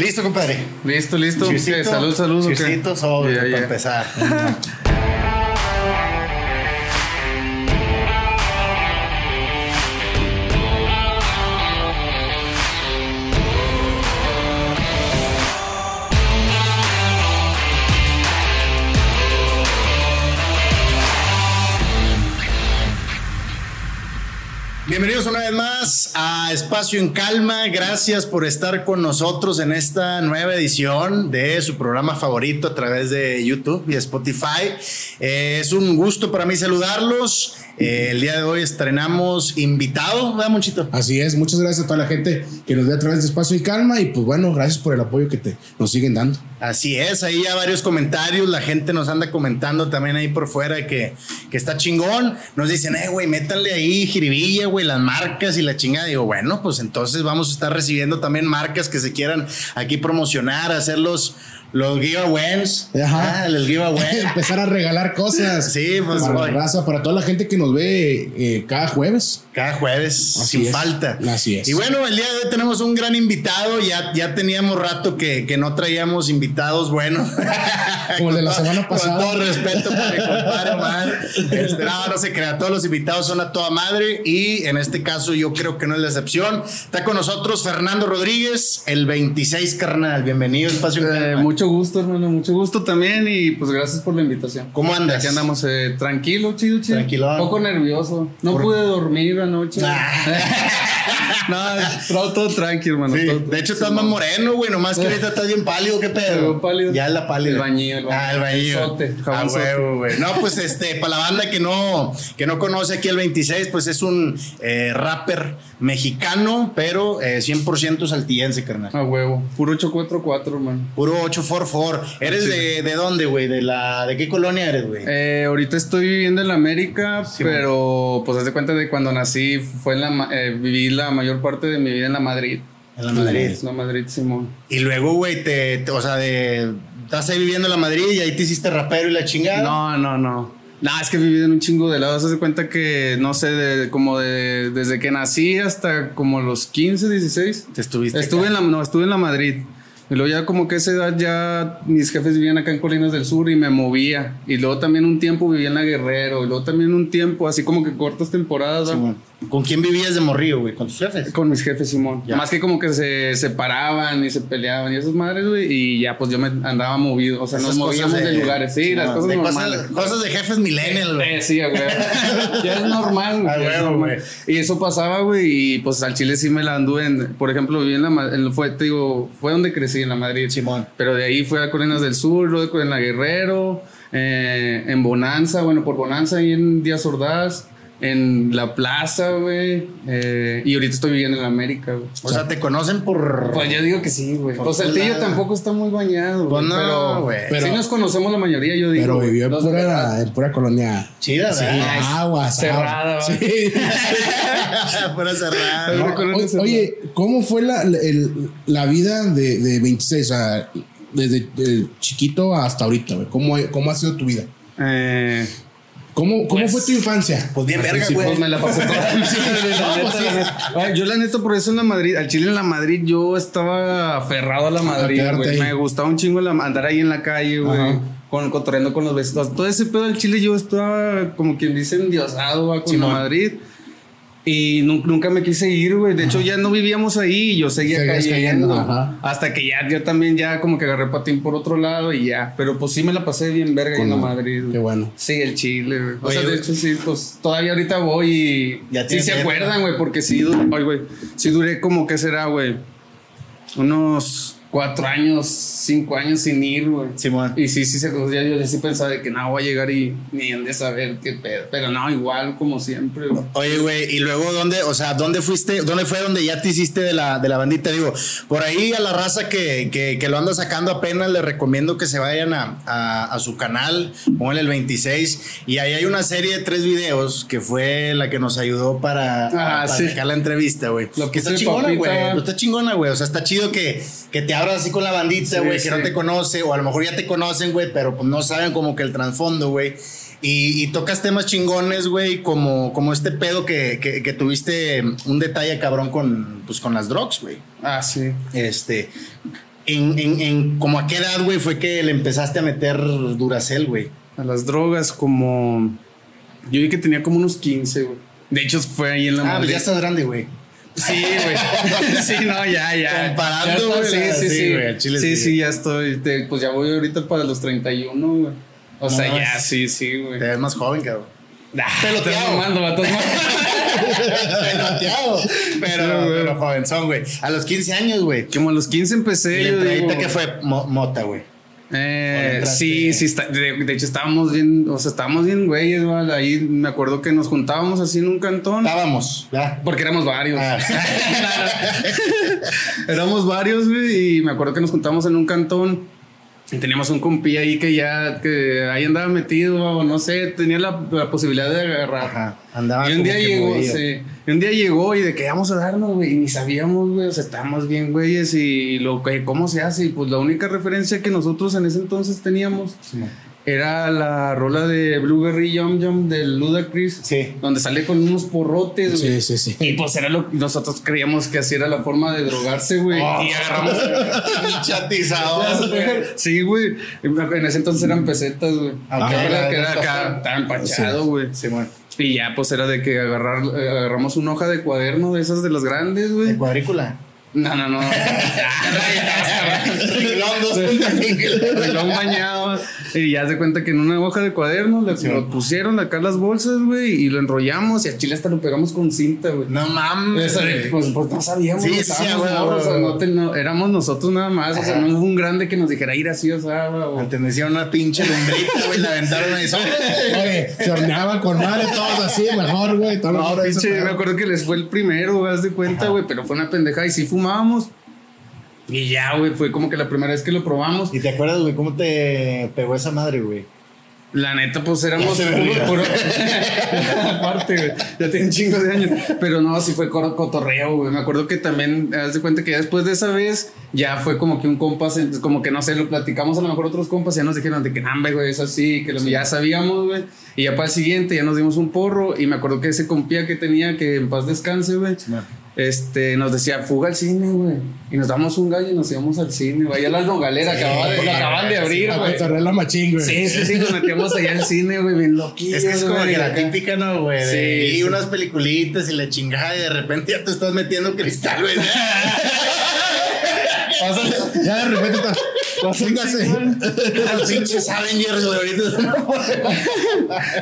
Listo, compadre. Listo, listo. Cheersito. Salud, salud. Cheersito, sobre, Ya, para ya. empezar. Bienvenidos una vez más a Espacio en Calma. Gracias por estar con nosotros en esta nueva edición de su programa favorito a través de YouTube y Spotify. Eh, es un gusto para mí saludarlos. Eh, el día de hoy estrenamos invitado, ¿verdad, Monchito? Así es, muchas gracias a toda la gente que nos ve a través de Espacio y Calma y pues bueno, gracias por el apoyo que te, nos siguen dando. Así es, ahí ya varios comentarios, la gente nos anda comentando también ahí por fuera que, que está chingón. Nos dicen, eh, güey, métanle ahí jiribilla, güey, las marcas y la chingada. Digo, bueno, pues entonces vamos a estar recibiendo también marcas que se quieran aquí promocionar, hacer los, los giveaways. Ajá. Ah, los giveaways. Empezar a regalar cosas. Sí, pues, para güey. la raza, para toda la gente que nos ve eh, cada jueves. Cada jueves, Así sin es. falta. Así es. Y bueno, el día de hoy tenemos un gran invitado. Ya, ya teníamos rato que, que no traíamos invitados buenos. Como el de la Con todo- semana pasada. Con todo respeto para mi compadre Omar. Este, no, no se crea. Todos los invitados son a toda madre. Y en este caso, yo creo que no es la excepción. Está con nosotros Fernando Rodríguez, el 26 carnal. Bienvenido, Espacio Eh, mucho gusto, hermano. Mucho gusto también. Y pues gracias por la invitación. ¿Cómo andas? Aquí andamos eh, tranquilo, chido, chido. Tranquilón. Un poco nervioso. No Por- pude dormir anoche. Ah. no, todo, todo tranquilo, hermano. Sí, todo- de hecho, estás más moreno, güey. Nomás que ahorita estás bien pálido. ¿Qué pedo? Pálido. Ya es la pálida. El bañillo, el bañillo. Ah, el bañillo. El sote, Ah, huevo, güey. No, pues este, para la banda que no, que no conoce aquí el 26, pues es un eh, rapper mexicano, pero eh, 100% saltillense, carnal. A huevo. Puro 844, hermano. Puro 844. ¿Eres de, de dónde, güey? ¿De la de qué colonia eres, güey? Eh, ahorita estoy viviendo en la América, Sí, pero pues haz de cuenta de cuando nací, fue en la, eh, viví la mayor parte de mi vida en la Madrid. en la Madrid. La Madrid, Simón. Y luego, güey, te, te- o sea, de estás ahí viviendo en la Madrid y ahí te hiciste rapero y la chingada. No, no, no. No, es que he vivido en un chingo de lados. Haz de cuenta que, no sé, de, como de, desde que nací hasta como los 15, 16. Te estuviste Estuve acá. en la, no, estuve en la Madrid. Y luego ya como que a esa edad ya mis jefes vivían acá en Colinas del Sur y me movía. Y luego también un tiempo vivía en la Guerrero. Y luego también un tiempo, así como que cortas temporadas. Sí, ¿va? Güey. ¿Con quién vivías de morrillo, güey? ¿Con tus jefes? Con mis jefes, Simón. Ya. Más que como que se separaban y se peleaban y esas madres, güey. Y ya, pues yo me andaba movido. O sea, Esas nos movíamos cosas de, lugares. Sí, las cosas de normales. Cosas, cosas de jefes millennials, güey. Eh, sí, huevo. ya es normal, güey. Es normal. Y eso pasaba, güey. Y pues al Chile sí me la anduve en. Por ejemplo, viví en la. En- fue, te digo, fue donde crecí, en la Madrid. Simón. Pero de ahí fue a Colinas del Sur, luego en la Guerrero, eh, en Bonanza, bueno, por Bonanza, ahí en Díaz Ordaz, en la plaza, güey. eh, y ahorita estoy viviendo en América, güey. O sea, te conocen por. Pues yo digo que sí, güey. Pues Saltillo lados. tampoco está muy bañado, Pues güey. no, pero, güey. pero sí nos conocemos la mayoría, yo digo. Pero vivió en pura, en pura colonia. Chida, Sí, ¿verdad? aguas. Cerrada. Sí. Fuera cerrada. No, o- oye, ¿cómo fue la, el- la vida de, de 26? O sea, desde chiquito hasta ahorita, güey. ¿Cómo, ¿Cómo ha sido tu vida? Eh, ¿Cómo, cómo Pues- fue tu infancia? Pues bien Al verga, güey. pues me la pasé toda. La pues Yo la neta por eso en la Madrid, al Chile en la Madrid yo estaba aferrado a la Madrid, güey. Me gustaba un chingo la- andar ahí en la calle, güey. Con, cotorreando con los vecinos. Todo ese pedo del Chile yo estaba como quien dice endiosado va, con Simón. la Madrid. Y nu- nunca me quise ir, güey. De hecho, ya no vivíamos ahí y yo seguía Seguías cayendo. cayendo, ajá. Hasta que ya yo también ya como que agarré patín por otro lado y ya. Pero pues sí me la pasé bien verga ahí en la Madrid. Qué bueno. Sí, el Chile, güey. O sea, de hecho, sí, pues todavía ahorita voy y. Ya sí se acuerdan, güey, porque sí, du- ay, güey. Sí duré como, ¿qué será, güey? Unos cuatro años, cinco años sin ir, güey. Simón. Y sí, sí, se, ya yo sí pensaba de que no voy a llegar y ni han de saber qué pedo. Pero no, igual como siempre, güey. Oye, güey, y luego, ¿dónde, o sea, dónde fuiste, dónde fue donde ya te hiciste de la, de la bandita? Digo, por ahí a la raza que, que, que lo anda sacando apenas, les recomiendo que se vayan a, a, a su canal, pónganle el 26, y ahí hay una serie de tres videos que fue la que nos ayudó para, Ah, para sí. sacar la entrevista, güey. Lo Que está chingona, güey. Está chingona, güey. O sea, está chido que, que te abras así con la bandita, Sí, güey, que sí. no te conoce, o a lo mejor ya te conocen, güey, pero pues no saben como que el trasfondo, güey. Y, y tocas temas chingones, güey, como, como este pedo que, que, que tuviste un detalle cabrón con, pues, con las drugs, güey. Ah, sí. Este. en, en, en como a qué edad, güey, fue que le empezaste a meter Duracel, güey. A las drogas como... Yo vi que tenía como unos 15, güey. De hecho, fue ahí en la Ah, pues ya estás grande, güey. Sí, güey. sí, no, ya, ya. Comparando, güey, Sí, sí, sí, sí. güey, chile sí, sí. sí, ya estoy. Te- pues ya voy ahorita para los 31, güey. O sea, No, ya, sí, sí, güey. Te ves más joven, cabrón. Ah, Peloteado. mamando, vatos. Peloteado. Pero, Sí, pero jovenzón, güey. A los 15 años, güey. Como a los 15 ¿Y empecé. la digo, que fue Mo- mota, güey? Eh, sí, sí, está, de, de hecho estábamos bien, o sea, estábamos bien güeyes, ¿vale? Ahí me acuerdo que nos juntábamos así en un cantón. Estábamos, ya. Porque éramos varios. Ah. éramos varios, güey, y me acuerdo que nos juntamos en un cantón. Teníamos un compi ahí que ya, que ahí andaba metido, o no sé, tenía la, la posibilidad de agarrar. Ajá. Andaba Y un día llegó, sí. Y un día llegó y de que vamos a darnos, güey. Y ni sabíamos, güey. O sea, estábamos bien, güeyes. Y lo que, ¿cómo se hace? Y pues la única referencia que nosotros en ese entonces teníamos era la rola de Blueberry Yum Yum del Ludacris. Sí. Donde sale con unos porrotes, güey. Sí, sí, sí. Y pues era lo que nosotros creíamos que así era la forma de drogarse, güey. Oh. Y agarramos. Chatizado. sí, güey. En ese entonces eran pesetas, güey. Ah, ok. Que era, que Ah, era acá, estaba empachado, güey. Sí, bueno. Y ya, pues era de que agarrar, eh, agarramos una hoja de cuaderno de esas de las grandes, De güey. cuadrícula. No, no, no. Renglón 2.5. Renglón bañado. Y ya se cuenta que en una hoja de cuaderno le, lo pusieron acá las bolsas, güey, y lo enrollamos y a Chile hasta lo pegamos con cinta, güey. No mames. Güey. pues, pues, no sabíamos, Sí, sí, güey, morros, güey, o no güey. te- no- éramos nosotros nada más, o sea, no hubo un grande que nos dijera ir así, o sea, o- Pertenecía una pinche lumbrita, güey. La aventaron ahí. Oye, se horneaba con madre, todos así, mejor, güey. todo No, pinche, me acuerdo que les fue el primero, güey, haz de cuenta, güey, pero fue una pendejada y sí fumábamos. Y ya, güey, fue como que la primera vez que lo probamos. ¿Y te acuerdas, güey, cómo te pegó esa madre, güey? La neta, pues éramos puro- Aparte, güey. Ya tiene un chingo de años. Pero no, sí fue cotorreo, güey. Me acuerdo que también, haz de cuenta que ya después de esa vez, ya fue como que un compa, se- como que no sé, lo platicamos a lo mejor otros compas, ya nos dijeron de que nambe, güey, es así, que lo, ya sabíamos, güey. Y ya para el siguiente ya nos dimos un porro. Y me acuerdo que ese compía que tenía, que en paz descanse, güey. Este, nos decía, fuga al cine, güey. Y nos damos un gallo y nos íbamos al cine, güey. Allá la nogalera, acababa de, lo acaban de abrir, güey. cotorrear la machín, güey. Sí, sí, sí, nos metíamos allá al cine, güey, bien loquillos. Es que es como que la acá. típica, ¿no, güey? De Sí, y sí. unas peliculitas y la chingada y de repente ya te estás metiendo cristal, güey. Ya de repente está. Véngase. Los pinches Avengers, güey,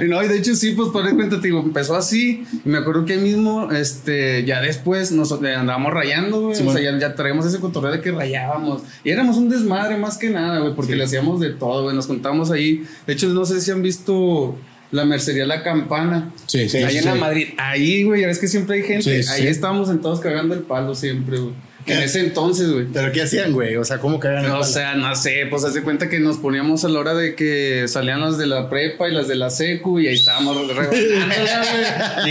no, y de hecho sí, pues por cuenta, te digo, empezó así. Y me acuerdo que ahí mismo, este, ya después nos andábamos rayando, güey. o sea, ya, ya traíamos ese cotorreo de que rayábamos. Y éramos un desmadre más que nada, güey, porque le hacíamos de todo, güey. Nos contábamos ahí. De hecho, no sé si han visto la mercería La Campana. Sí, sí, ahí sí, en la sí. Madrid. Ahí, güey, ya ves que siempre hay gente. Sí, ahí estábamos sentados cagando el palo siempre, güey. ¿Qué? En ese entonces, güey. Pero ¿qué hacían, güey? O sea, ¿cómo cagan el O sea, no sé, pues haz de cuenta que nos poníamos a la hora de que salían las de la prepa y las de la secu y ahí estábamos. Y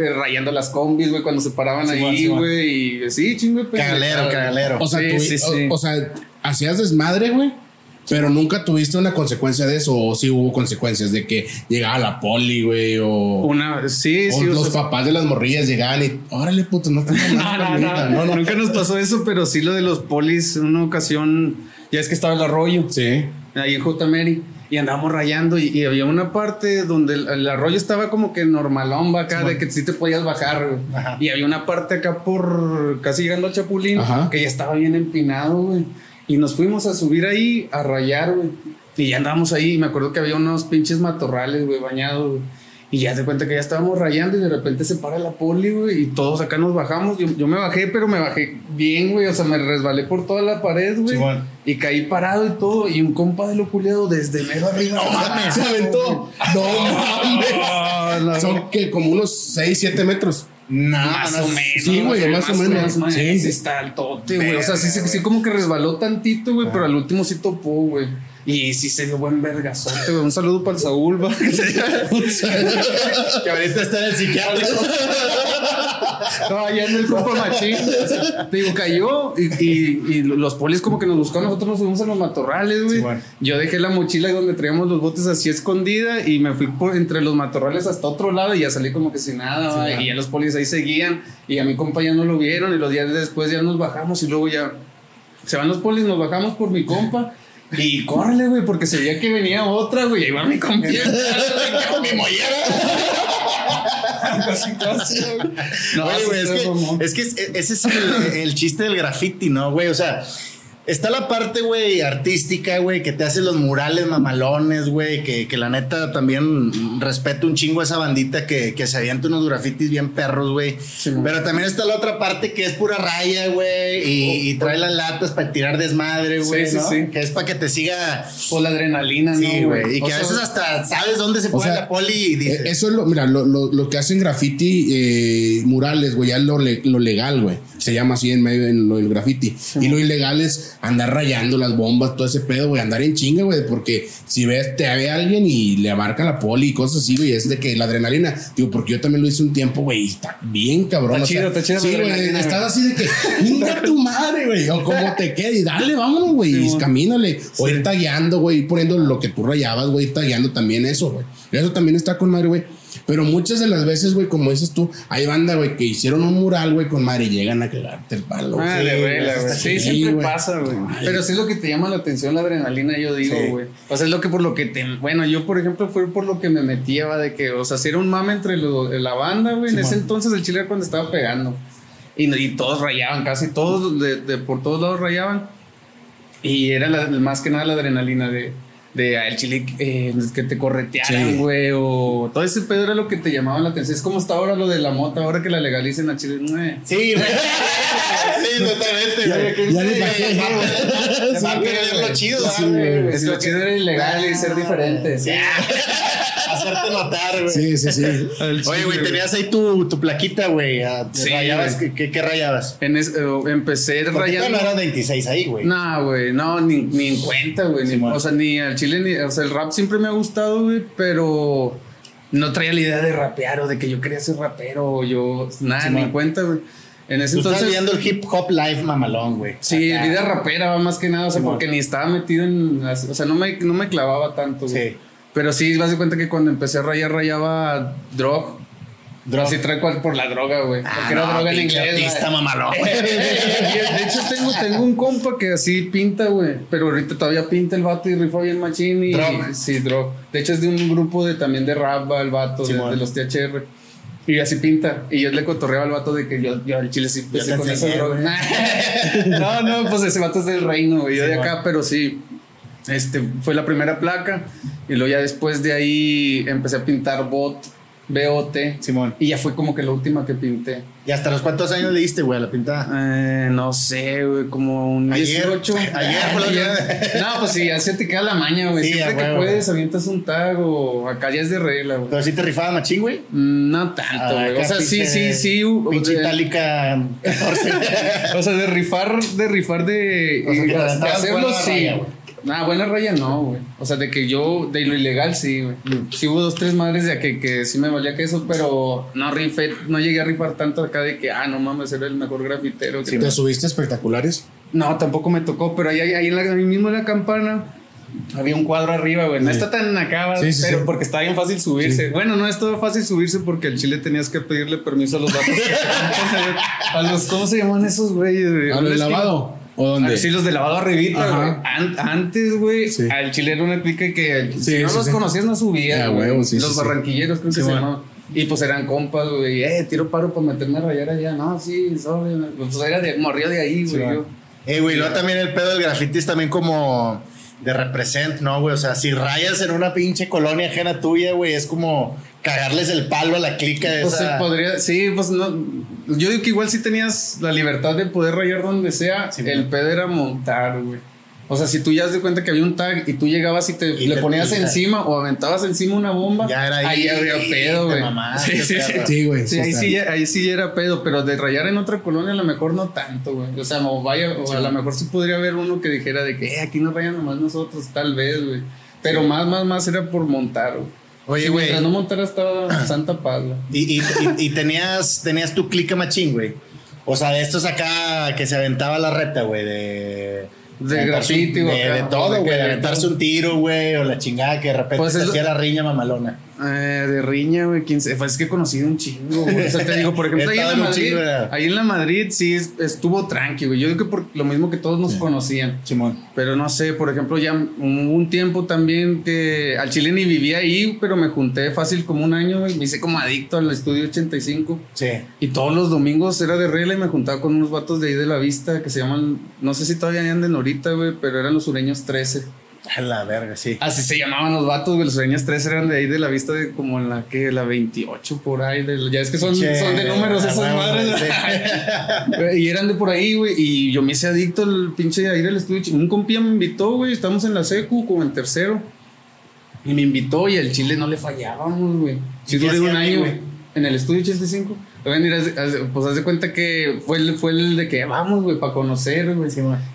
eh, rayando las combis, güey, cuando se paraban Simón, ahí, güey. Y sí, chingo de Cagalero, pendejada. cagalero. O sea, Sí, tú- sí, sí. O, o sea, hacías desmadre, güey. Pero nunca tuviste una consecuencia de eso, o sí hubo consecuencias de que llegaba la poli, güey, o, Una, sí, o sí. o los sea, papás de las morrillas llegaban y, órale, puto, no estás no, no, no, no, no. Nunca nos pasó eso, pero sí lo de los polis en una ocasión, ya es que estaba el arroyo. Sí. ahí en J. Mary. Y andábamos rayando y, y había una parte donde el, el arroyo estaba como que normalón, va acá, de que sí te podías bajar. Ajá. Y había una parte acá por casi llegando al Chapulín Ajá. que ya estaba bien empinado, güey. Y nos fuimos a subir ahí a rayar, güey. Y ya andábamos ahí. Y me acuerdo que había unos pinches matorrales, güey, bañados, güey. Y ya te cuenta que ya estábamos rayando y de repente se para la poli, güey. Y todos acá nos bajamos. Yo, yo me bajé, pero me bajé bien, güey. O sea, me resbalé por toda la pared, güey. Y caí parado y todo. Y un compa de lo culiado desde mero arriba. No mames. Se aventó. No mames. Son que como unos 6, 7 metros. No, Más no, o menos. sí, güey, más o menos. Sí, Sí. está altote, güey. O sea, sí, sí, sí, como que resbaló tantito, güey, pero al último sí topó, güey. Y sí se dio buen vergazote, güey. Un saludo para el Saúl, va. Que ahorita está en el psiquiátrico. No, allá en el compa machín. Te digo, cayó y, y- y los polis como que nos buscaron. Nosotros nos fuimos a los matorrales, güey. Sí, bueno. Yo dejé la mochila donde traíamos los botes así escondida y me fui por entre los matorrales hasta otro lado y ya salí como que sin nada. Sí, bueno. y ya los polis ahí seguían y a mi compa ya no lo vieron y los días después ya nos bajamos y luego ya Se van los polis, nos bajamos por mi compa. Y córrele, güey, porque se veía que venía otra, güey. Ahí va mi compa. Con mi mollera. Casi, casi, güey. No, Oye, güey, es, que, es que es- ese es el, el chiste del graffiti, ¿no, güey? O sea, está la parte, güey, artística, güey, que te hace los murales mamalones, güey, que, que la neta también respeto un chingo a esa bandita que, que se avienta unos grafitis bien perros, güey. Pero también está la otra parte que es pura raya, güey, y, y trae las latas para tirar desmadre, güey, Sí, sí, ¿no? sí. Que es para que te siga... Por la adrenalina, ¿no? Sí, güey, y O que a sea, veces hasta sabes dónde se O pone sea, la poli y dices... Eh, Eso es lo, mira, lo, lo- lo que hacen graffiti eh, murales, güey, ya es lo legal, güey. Se llama así en medio en lo del graffiti. y lo ilegal es andar rayando las bombas, todo ese pedo, güey, andar en chinga, güey, porque si ves, te ve alguien y le abarca la poli y cosas así, güey, es de que la adrenalina, digo, porque yo también lo hice un tiempo, güey, y está bien cabrón. Está o sea, chido, está chido Sí, güey, estás así de que, venga tu madre, güey, o como te quede, y dale, vámonos, güey, Sí, y camínale, o ir tagueando, güey, ir poniendo lo que tú rayabas, güey, ir tagueando también eso, güey. Eso también está con madre, güey. Pero muchas de las veces, güey, como dices tú, hay banda, güey, que hicieron un mural, güey, con madre y llegan a cagarte el palo. güey. Ah, Sí, güey. chido. siempre Sí, güey. pasa, güey. Ay. Pero sí es lo que te llama la atención, la adrenalina, yo digo, Sí. güey. O sea, es lo que por lo que te. Bueno, yo, por ejemplo, fue por lo que me metía, va, de que, o sea, si era un mame entre lo- la banda, güey. en ese entonces el chile era cuando estaba pegando. Y, y todos rayaban, casi todos, de, de por todos lados rayaban. Y era la- más que nada la adrenalina de. De ah, el chile eh, que te corretearan, Sí. güey, o todo ese pedo era lo que te llamaba la atención. Es como está ahora lo de la mota, ahora que la legalicen al chile. "Mue". Sí, güey. Sí, totalmente, güey. ya les bajé. Sí, va- va a perder lo chido, Sí, ¿verdad, güey. güey. Es lo chido era ilegal y ser diferente. Sí. Hacerte notar, güey. Sí, sí, sí. Oye, güey, tenías ahí tu, tu plaquita, güey. ah, Sí, ¿Rayabas? güey. ¿Qué, qué, qué rayabas? En es- eh, empecé rayando. no eran 26 ahí, güey. No, güey, no, ni, ni en cuenta, güey. ni- Simón. o sea, ni al chile, ni. O sea, el rap siempre me ha gustado, güey, pero no traía la idea de rapear o de que yo quería ser rapero o yo. Nada, Simón. ni en cuenta, güey. En ese Tú estás entonces. viendo el hip hop live mamalón, güey. Sí, Acá. vida rapera más que nada, o sea, porque ni estaba metido en. las- o sea, no me, no me clavaba tanto, güey. Sí. Pero sí, vas de cuenta que cuando empecé a rayar, rayaba drog. Drog. Así trae cual por la droga, güey. Ah, porque era droga en inglés. artista mamalón. de hecho, tengo, tengo un compa que así pinta, güey. Pero ahorita todavía pinta el vato y rifa bien machín. Y, Drog. Sí, drog. De hecho, es de un grupo de, también de rap, el vato, de, los THR. Y así pinta. Y yo le cotorreaba al vato de que yo, yo al chile sí empecé con esa droga. no, no, pues ese vato es del reino, güey. Yo de acá, pero sí. Este fue la primera placa. Y luego ya después de ahí empecé a pintar bot, BOT. Simón. Y ya fue como que la última que pinté. ¿Y hasta los cuántos años le diste, güey, a la pintada? Eh, no sé, güey, como un Ayer. 18. Ayer fue la última No, pues sí, ya se te queda la maña, güey. Sí, Siempre que puedes, avientas un tag o acá ya es de regla, güey. Pero sí te rifaba machín, güey. Mm, No tanto, Ah, güey. o sea, sí, sí, sí. Pinche de- itálica 14. o sea, de rifar, de rifar de, O sea, que te de aventabas hacerlo, sí. raya, güey. Nah, buena raya no, güey. O sea, de que yo, de lo ilegal, sí, güey. Mm. Sí hubo dos, tres madres de que, que sí me valía que eso, pero no rifé, no llegué a rifar tanto acá de que, ah, no mames, era el mejor grafitero. que ¿Te subiste espectaculares? No, tampoco me tocó, pero ahí, ahí, en la, ahí mismo en la campana había un cuadro arriba, güey. No Sí. está tan acá, Sí, sí, pero porque está bien fácil subirse. Bueno, no es todo fácil subirse porque al chile tenías que pedirle permiso a los datos. a los, ¿cómo se llaman esos güeyes, güey? ¿A lo Un del estilo- lavado? ¿O dónde? Sí, los de lavado arribita, güey. An- antes, güey, Sí. al chile era una clica que si no los conocías no güey. sí, los barranquilleros creo que se llamaban. Y pues eran compas, güey. Eh, tiro paro para meterme a rayar allá. No, sí, sobre. Pues era de morría de ahí, güey. Eh, güey, luego también el pedo del graffiti es también como de represent, ¿no, güey? O sea, si rayas en una pinche colonia ajena tuya, güey, es como cagarles el palo a la clica de Pues se esa... podría, sí, pues no. Yo digo que igual sí tenías la libertad de poder rayar donde sea. Sí, el pedo era montar, güey. O sea, si tú ya das de cuenta que había un tag y tú llegabas y te Y le te- ponías encima o aventabas encima una bomba, Ya era ahí, había pedo, güey. Sí, sí, sí. güey. Sí, sí ahí, sí, ya- ahí sí ya era pedo, pero de rayar en otra colonia a lo mejor no tanto, güey. O sea, o vaya, o a lo mejor sí podría haber uno que dijera de que eh, aquí no rayan nomás nosotros, tal vez, güey. Pero más, más, más era por montar, güey. Oye, güey. Mientras no montara estaba Santa güey. Y, y, y- y tenías, tenías tu clica machín, güey. O sea, de estos acá que se aventaba la reta, güey, de... De un- graffiti, de, güey, de todo, de güey, de aventarse un tiro, güey, o la chingada que de repente Pues se es lo- hacía la riña mamalona. Eh, de riña, güey, 15. Pues es que he conocido un chingo, güey. O sea, te digo, por ejemplo, ahí en, la un Madrid, ahí en la Madrid sí es- estuvo tranqui, güey. Yo digo que por lo mismo que todos nos conocían. Simón. Pero no sé, por ejemplo, ya hubo un tiempo también que al Chile ni vivía ahí, pero me junté fácil como un año, güey. Me hice como adicto al estudio 85. Sí. Y todos los domingos era de regla y me juntaba con unos vatos de ahí de la vista que se llaman, no sé si todavía andan ahorita, güey, pero eran los sureños 13. A la verga, sí. Así se llamaban los vatos, güey. Los sureños 13 eran de ahí de la vista de como en la que, la 28 por ahí. de- ya es que son, Che, son de números esas madres. sí. y eran de por ahí, güey. Y yo me hice adicto al pinche ahí del estudio. Un compía me invitó, güey. Estamos en la secu, como en tercero. Y me invitó y al chile no le fallábamos, güey. Si ¿Y qué duré un año, güey? güey. En el estudio 85. Oigan, mira, pues haz de cuenta que fue el, fue el de que vamos, güey, para conocer, güey.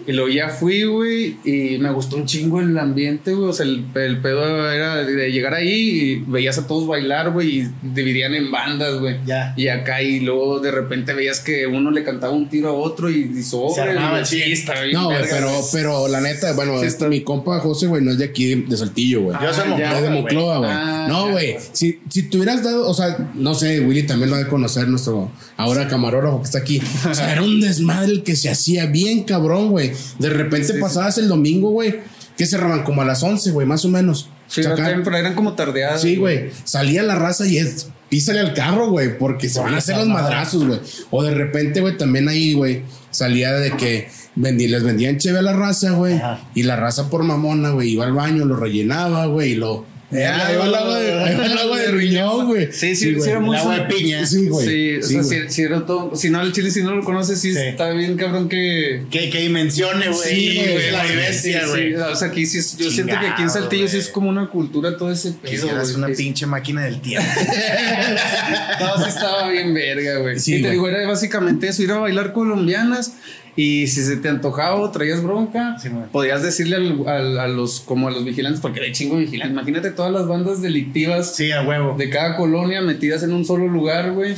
Y luego ya fui, güey, y me gustó un chingo el ambiente, güey. O sea, el, el pedo era de llegar ahí y veías a todos bailar, güey, y dividían en bandas, güey. Ya. Y acá, y luego de repente veías que uno le cantaba un tiro a otro y, y sobre, Se armaba güey. el Sí, No, güey, verga, pero, pero la neta, bueno, Sí, está- mi compa José, güey, no es de aquí, de Saltillo, güey. Yo soy Ah, Monclova, de. Monclova, güey. Ah, no, güey. Si, si te hubieras dado, o sea, no sé, Willy también lo ha de conocer, nuestro ahora camarógrafo que está aquí. O sea, era un desmadre el que se hacía bien cabrón, güey. De repente pasabas el domingo, güey, que cerraban como a las 11, güey, más o menos. Sí, O sea, acá acá- en- pero eran como tardeadas. Sí, güey. Salía la raza y es písale al carro, güey, porque se van a hacer los madrazos, güey. O de repente, güey, también ahí, güey, salía de que vendí, les vendían cheve a la raza, güey. Y la raza por mamona, güey, iba al baño, lo rellenaba, güey, y lo. Ya, ahí va el agua de, ahí va el agua de riñón, güey. Sí, sí, sí, muy- El agua de piña. Sí, güey. Sí, o Sí, sea, si, si era todo- si no, el chile, si no lo conoces, sí, Sí. está bien, cabrón, que. Que, que dimensione, güey. Sí, güey, La sí, vivencia, Sí, güey. sí, o sea, aquí sí, es- yo siento que aquí en Saltillo sí güey. es como una cultura todo ese pedo. Quisieras una pinche máquina del tiempo. No, sí estaba bien verga, güey. Sí, y te digo, era básicamente eso, ir a bailar colombianas. Y si se te antojaba o traías bronca, Sí, podías decirle al- al- a los como a los vigilantes, porque de chingo vigilantes. Imagínate todas las bandas delictivas Sí, a huevo. de cada colonia metidas en un solo lugar, güey.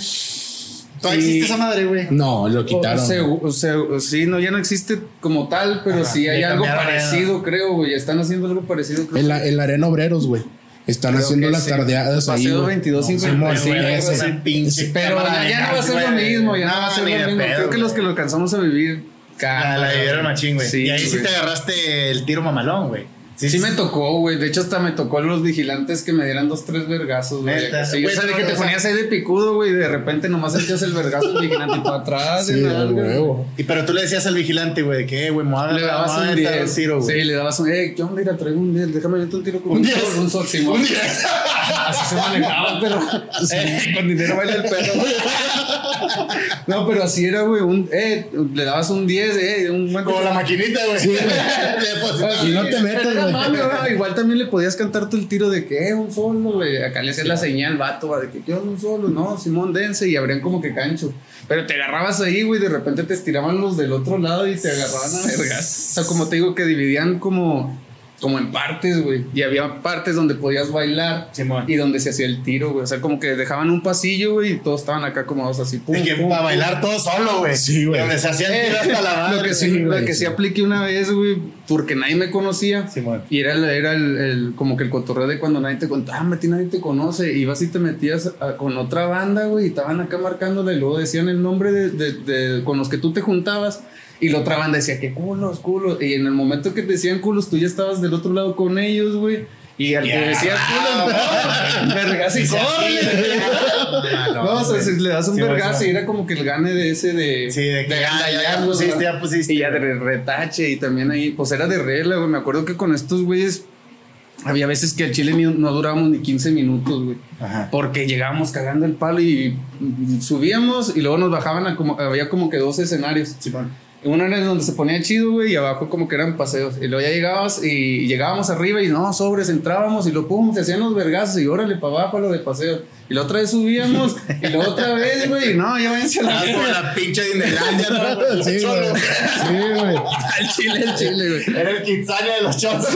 ¿Todavía Sí. existe esa madre, güey? No, lo quitaron. O sea, o sea, sí, no, ya no existe como tal, pero Ajá, sí hay algo parecido, creo, güey. Están haciendo algo parecido, creo. en, la, en la Arena Obreros, güey. Están Creo haciendo las sí. tardeadas ahí. Paseo güey. 22, No, 55, Simón, güey, ese. Pero ya, ya no va a ser lo mismo, ya no, va a No, ser lo mismo. pedo, Creo que los que lo alcanzamos a vivir, La, cámara, la vivieron machín, güey. Sí, y ahí sí te agarraste el tiro mamalón, güey. Sí, me tocó, güey. De hecho, hasta me tocó a los vigilantes que me dieran dos, tres vergazos, güey. Sí, Güey, o sea, de que te ponías ahí de picudo, güey, de repente nomás sentías el vergazo del vigilante y para atrás, Sí, de a nalga, güey. huevo. Y pero tú le decías al vigilante, güey, de que, eh, güey, me Le dabas un 10. tiro, güey. Sí, le dabas un. Eh, ¿qué onda? Mira, traigo un 10. Déjame meter un tiro con un, diez. sol, un sol, Simón. Un diez. Así se manejaba, pero. eh, con dinero baila el perro. no, pero así era, güey. Un, eh, le dabas un 10, eh, un buen Como la maquinita, güey. Sí, güey. Y no te metas, era mami, güey. Igual también le podías cantar tú el tiro de que, eh, un solo, güey. Acá le hacías la señal, vato, va, de que yo un solo, no, Simón, dense, y abrían como que cancho. Pero te agarrabas ahí, güey, de repente te estiraban los del otro lado y te agarraban a vergas. O sea, como te digo, que dividían como, como en partes, güey. Y había partes donde podías bailar Simón. y donde se hacía el tiro, güey. O sea, como que dejaban un pasillo, güey, y todos estaban acá acomodados así. Pum, que pum, para pum. bailar todo solo, güey. Sí, güey. Donde se hacía el tiro hasta la madre. Lo que sí, sí, lo que sí. sí apliqué una vez, güey, porque nadie me conocía. Simón. Y era, el- era el, el- como que el cotorreo de cuando nadie te contaba, ah, Mati, nadie te conoce. Ibas y te metías a- con otra banda, güey, y estaban acá marcándole, y luego decían el nombre de, de- de- con los que tú te juntabas. Y la otra banda decía, que culos, culos. Y en el momento que te decían culos, tú ya estabas del otro lado con ellos, güey. Y al que Ya. decía culos, no, vergas y corre. No, o sea, si le das un Sí, vergazo sí. y era como que el gane de ese de. Sí, de que ya, ya, ya pusiste, ¿no? ya pusiste. Y ya de retache y también ahí, pues era de regla, güey. Me acuerdo que con estos güeyes había veces que al chile ni- no durábamos ni 15 minutos, güey. Ajá. Porque llegábamos cagando el palo y subíamos y luego nos bajaban a como, había como que dos escenarios. Simón. Uno era donde se ponía chido, güey, y abajo como que eran paseos. Y luego ya llegabas y llegábamos arriba y no, sobres, entrábamos y lo pum, se hacían los vergazos y órale para abajo a lo de paseos. Y la otra vez subíamos y la otra vez, güey, y no, ya váyanse a la Ah, la pinche Disneylandia, ¿no? Sí, güey. Sí, güey. Al chile, al chile, güey. Era el Kitsania de los chotos.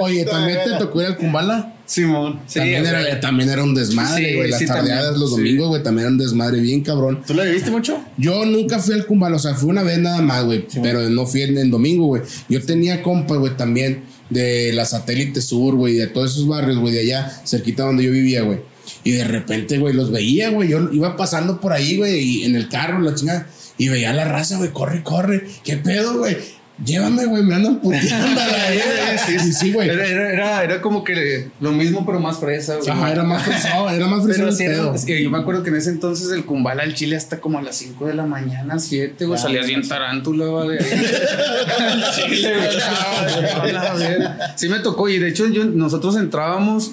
Oye, ¿también te tocó ir al Kumbala? Simón. Sí, también, o sea, era, también era un desmadre, Sí, güey. Las sí, tardeadas también, los domingos, güey, también eran un desmadre bien cabrón. ¿Tú lo viviste mucho? Yo nunca fui al Cumbal, o sea, fui una vez nada más, güey. pero no fui en, en domingo, güey. Yo tenía compas, güey, también de la satélite sur, güey, de todos esos barrios, güey, de allá, cerquita donde yo vivía, güey. Y de repente, güey, los veía, güey. Yo iba pasando por ahí, güey, y en el carro, la chingada. Y veía a la raza, güey, corre, corre. ¿Qué pedo, güey? Llévame, güey, me andan puteando a la verga. Sí, Sí, sí, güey. Era, era, era, era como que lo mismo, pero más fresa, güey. Ajá, era más fresado, era más fresado Pero el sí, era- pedo. es que yo me acuerdo que en ese entonces el Kumbala al Chile hasta como a las 5 de la mañana, 7, güey, salías bien tarántula, Chile, güey. Sí me tocó y de hecho yo, nosotros entrábamos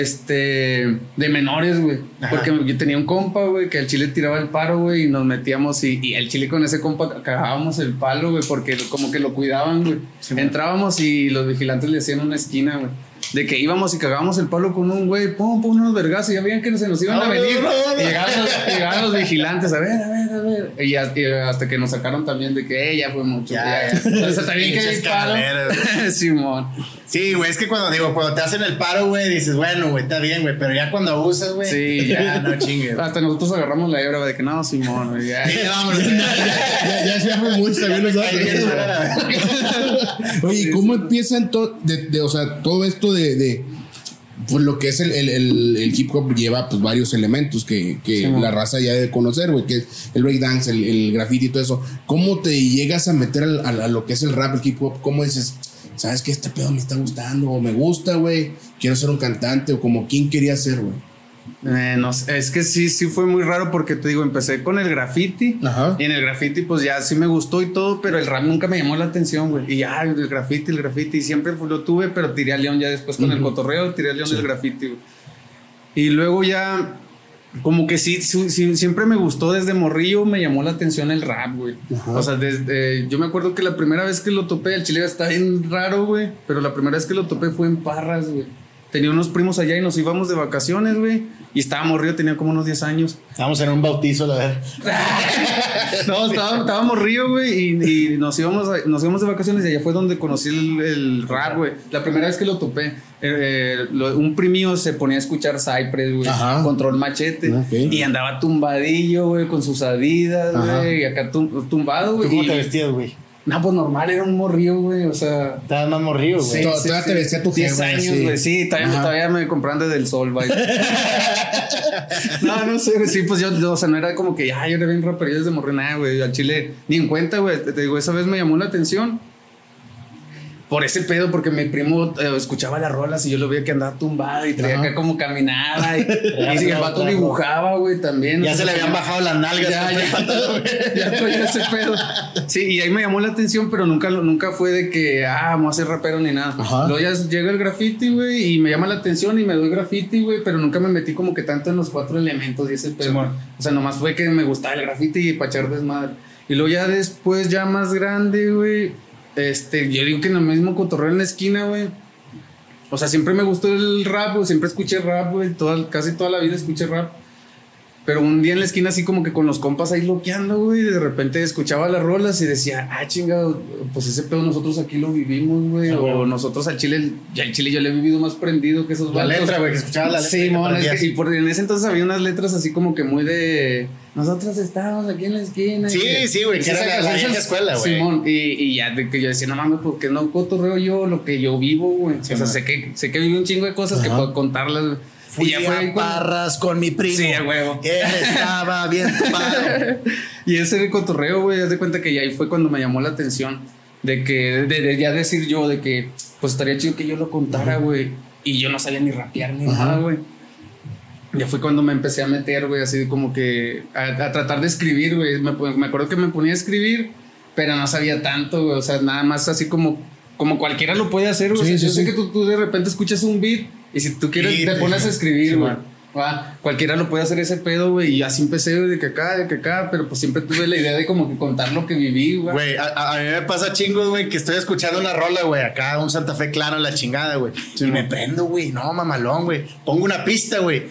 este de menores, güey, porque yo tenía un compa, güey, que al Chile tiraba el paro, güey, y nos metíamos y, y el Chile con ese compa cagábamos el palo, güey, porque como que lo cuidaban, güey. Entrábamos y los vigilantes le hacían una esquina, güey. De que íbamos y cagábamos el palo con un güey, pum, pum, unos vergazos, y ya veían que se nos iban a venir. no, no, no. Y llegaban los, llegaban los vigilantes, a ver, a ver, a ver. Y, hasta que nos sacaron también de que, eh, ya fue mucho. Ya, Ya, sea, también que el. Simón. Sí, güey, es que cuando digo, cuando te hacen el paro, güey, dices, bueno, güey, está bien, güey, pero ya cuando abusas, güey, Sí, ya no chingues. Hasta nosotros agarramos la hebra de que no, Simón, güey, ya. Sí, vámonos. Ya, ya fue mucho también nosotros. Oye, ¿y ¿cómo empieza ento- de, de- o sea, todo esto de, de pues lo que es el, el- el- el hip hop lleva pues varios elementos que, que la raza ya debe conocer, güey, que es el breakdance, el, el graffiti y todo eso. ¿Cómo te llegas a meter al- al- a, lo que es el rap, el hip hop? ¿Cómo dices, sabes que este pedo me está gustando o me gusta, güey? Quiero ser un cantante o como quién quería ser, güey. Eh, no sé, es que sí, sí fue muy raro porque te digo, empecé con el graffiti. Ajá. Y en el graffiti, pues ya sí me gustó y todo, pero el rap nunca me llamó la atención, güey. Y ya, el graffiti, el graffiti, y siempre lo tuve, pero tiré a León ya después con el cotorreo, tiré a León del graffiti, güey. Y luego ya, como que sí, sí, sí, siempre me gustó desde morrillo, me llamó la atención el rap, güey. O sea, desde, yo me acuerdo que la primera vez que lo topé, el chile está bien raro, güey, pero la primera vez que lo topé fue en Parras, güey. Tenía unos primos allá y nos íbamos de vacaciones, güey. Y estaba morrido, tenía como unos 10 años. Estamos en un bautizo, la verdad. No, estaba- estábamos río, güey, y, y nos, íbamos a- nos íbamos de vacaciones y allá fue donde conocí el, el rap, güey. La primera vez que lo topé, eh, eh, lo- un primío se ponía a escuchar Cypress, güey, control machete, Ok. y andaba tumbadillo, güey, con sus adidas, güey, y acá tum- tumbado, ¿Tú güey. cómo te vestías, güey? No, pues normal, era un morrío, güey, o sea... Estabas más morrido, güey. Sí, sí, todavía sí. te vestía tu 10 jefa, años, sí. güey. Sí, todavía, todavía me compran desde el sol, güey. no, no sé, güey. Sí, pues yo, yo, o sea, no era como que, ay, yo era bien raperillo desde morrer, nada, güey. Al chile, ni en cuenta, güey. Te digo, esa vez me llamó la atención. Por ese pedo, porque mi primo eh, escuchaba las rolas y yo lo veía que andaba tumbado y traía Ajá. acá como caminaba. Y, el vato dibujaba, güey, también. Ya se le habían bajado las nalgas. ya, ya, ya traía ese pedo. Sí, y ahí me llamó la atención, pero nunca, lo- nunca fue de que, ah, vamos a ser rapero ni nada. Ajá. Luego ya llega el graffiti, güey, y me llama la atención y me doy graffiti, güey, pero nunca me metí como que tanto en los cuatro elementos y ese pedo. O sea, nomás fue que me gustaba el graffiti y para echar desmadre. Y luego ya después, ya más grande, güey, este, yo digo que en el mismo cotorreo en la esquina, güey. O sea, siempre me gustó el rap, güey, siempre escuché rap, güey, toda, casi toda la vida escuché rap. Pero un día en la esquina, así como que con los compas ahí loqueando, güey, de repente escuchaba las rolas y decía, ah, chingado, pues ese pedo nosotros aquí lo vivimos, güey. Ah, o nosotros al Chile, ya al Chile yo le he vivido más prendido que esos La letra, güey, que escuchaba la letra. Sí, mon, es que- y por, en ese entonces había unas letras así como que muy de. Nosotros estamos aquí en la esquina. Sí, y sí, güey, que era la- escuela, güey. Simón, y, y ya de que yo decía, no mames, porque no cotorreo yo lo que yo vivo, güey. o sea, sé que, sé que viví un chingo de cosas que puedo contarlas. güey. Fui y ya fue a Parras con mi primo. Sí, a huevo. Él estaba bien topado. Y ese cotorreo, güey, haz de cuenta que ya ahí fue cuando me llamó la atención. De que, de, de ya decir yo, de que, pues estaría chido que yo lo contara, güey. Y yo no sabía ni rapear ni Ajá. nada, güey. Ya fue cuando me empecé a meter, güey, así como que a, a tratar de escribir, güey. Me, me acuerdo que me ponía a escribir, pero no sabía tanto, güey. O sea, nada más así como, como cualquiera lo puede hacer, güey. Sí, O sea, sí, yo sé sí. que tú, tú de repente escuchas un beat y si tú quieres Y te pones a escribir, Sí, güey. Va, cualquiera lo puede hacer ese pedo, güey. Y así empecé güey, de que acá, de que acá, pero pues siempre tuve la idea de como que contar lo que viví, güey. Güey, a, a- mí me pasa chingos, güey, que estoy escuchando una rola, güey, acá un Santa Fe claro, la chingada, güey. y me prendo, güey, no, mamalón, güey. Pongo una pista, güey.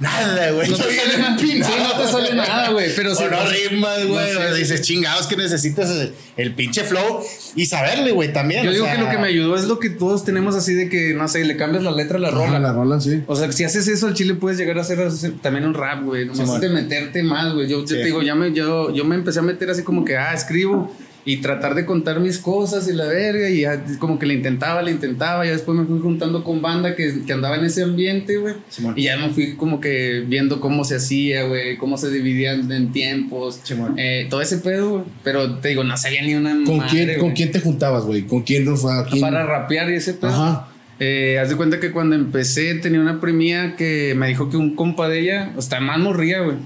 Nada, güey. No te sale nada. Sí, no te sale nada, güey. Pero O sí, no rimas, güey. no sé. dices, chingados que necesitas el, el pinche flow y saberle, güey, también. Yo digo sea, que lo que me ayudó es lo que todos tenemos así de que, no sé, le cambias la letra a la rola. La rola, sí. O sea, si haces eso al chile puedes llegar a hacer, hacer también un rap, güey. Nomás Simón. es de meterte más, güey. Yo, yo Sí. te digo, ya me, yo, yo me empecé a meter así como que, ah, escribo y tratar de contar mis cosas y la verga. Y ya como que le intentaba, le intentaba. Ya después me fui juntando con banda que, que andaba en ese ambiente, güey. Simón. Y ya me fui como que viendo cómo se hacía, güey. Cómo se dividían en tiempos. Eh, todo ese pedo, güey. Pero te digo, no sabía ni una ¿Con, madre, quién, ¿Con quién te juntabas, güey? ¿Con quién nos fue? ¿A quién? Para rapear y ese pedo. Ajá. Eh, haz de cuenta que cuando empecé tenía una primía que me dijo que un compa de ella, o sea, más morría, güey.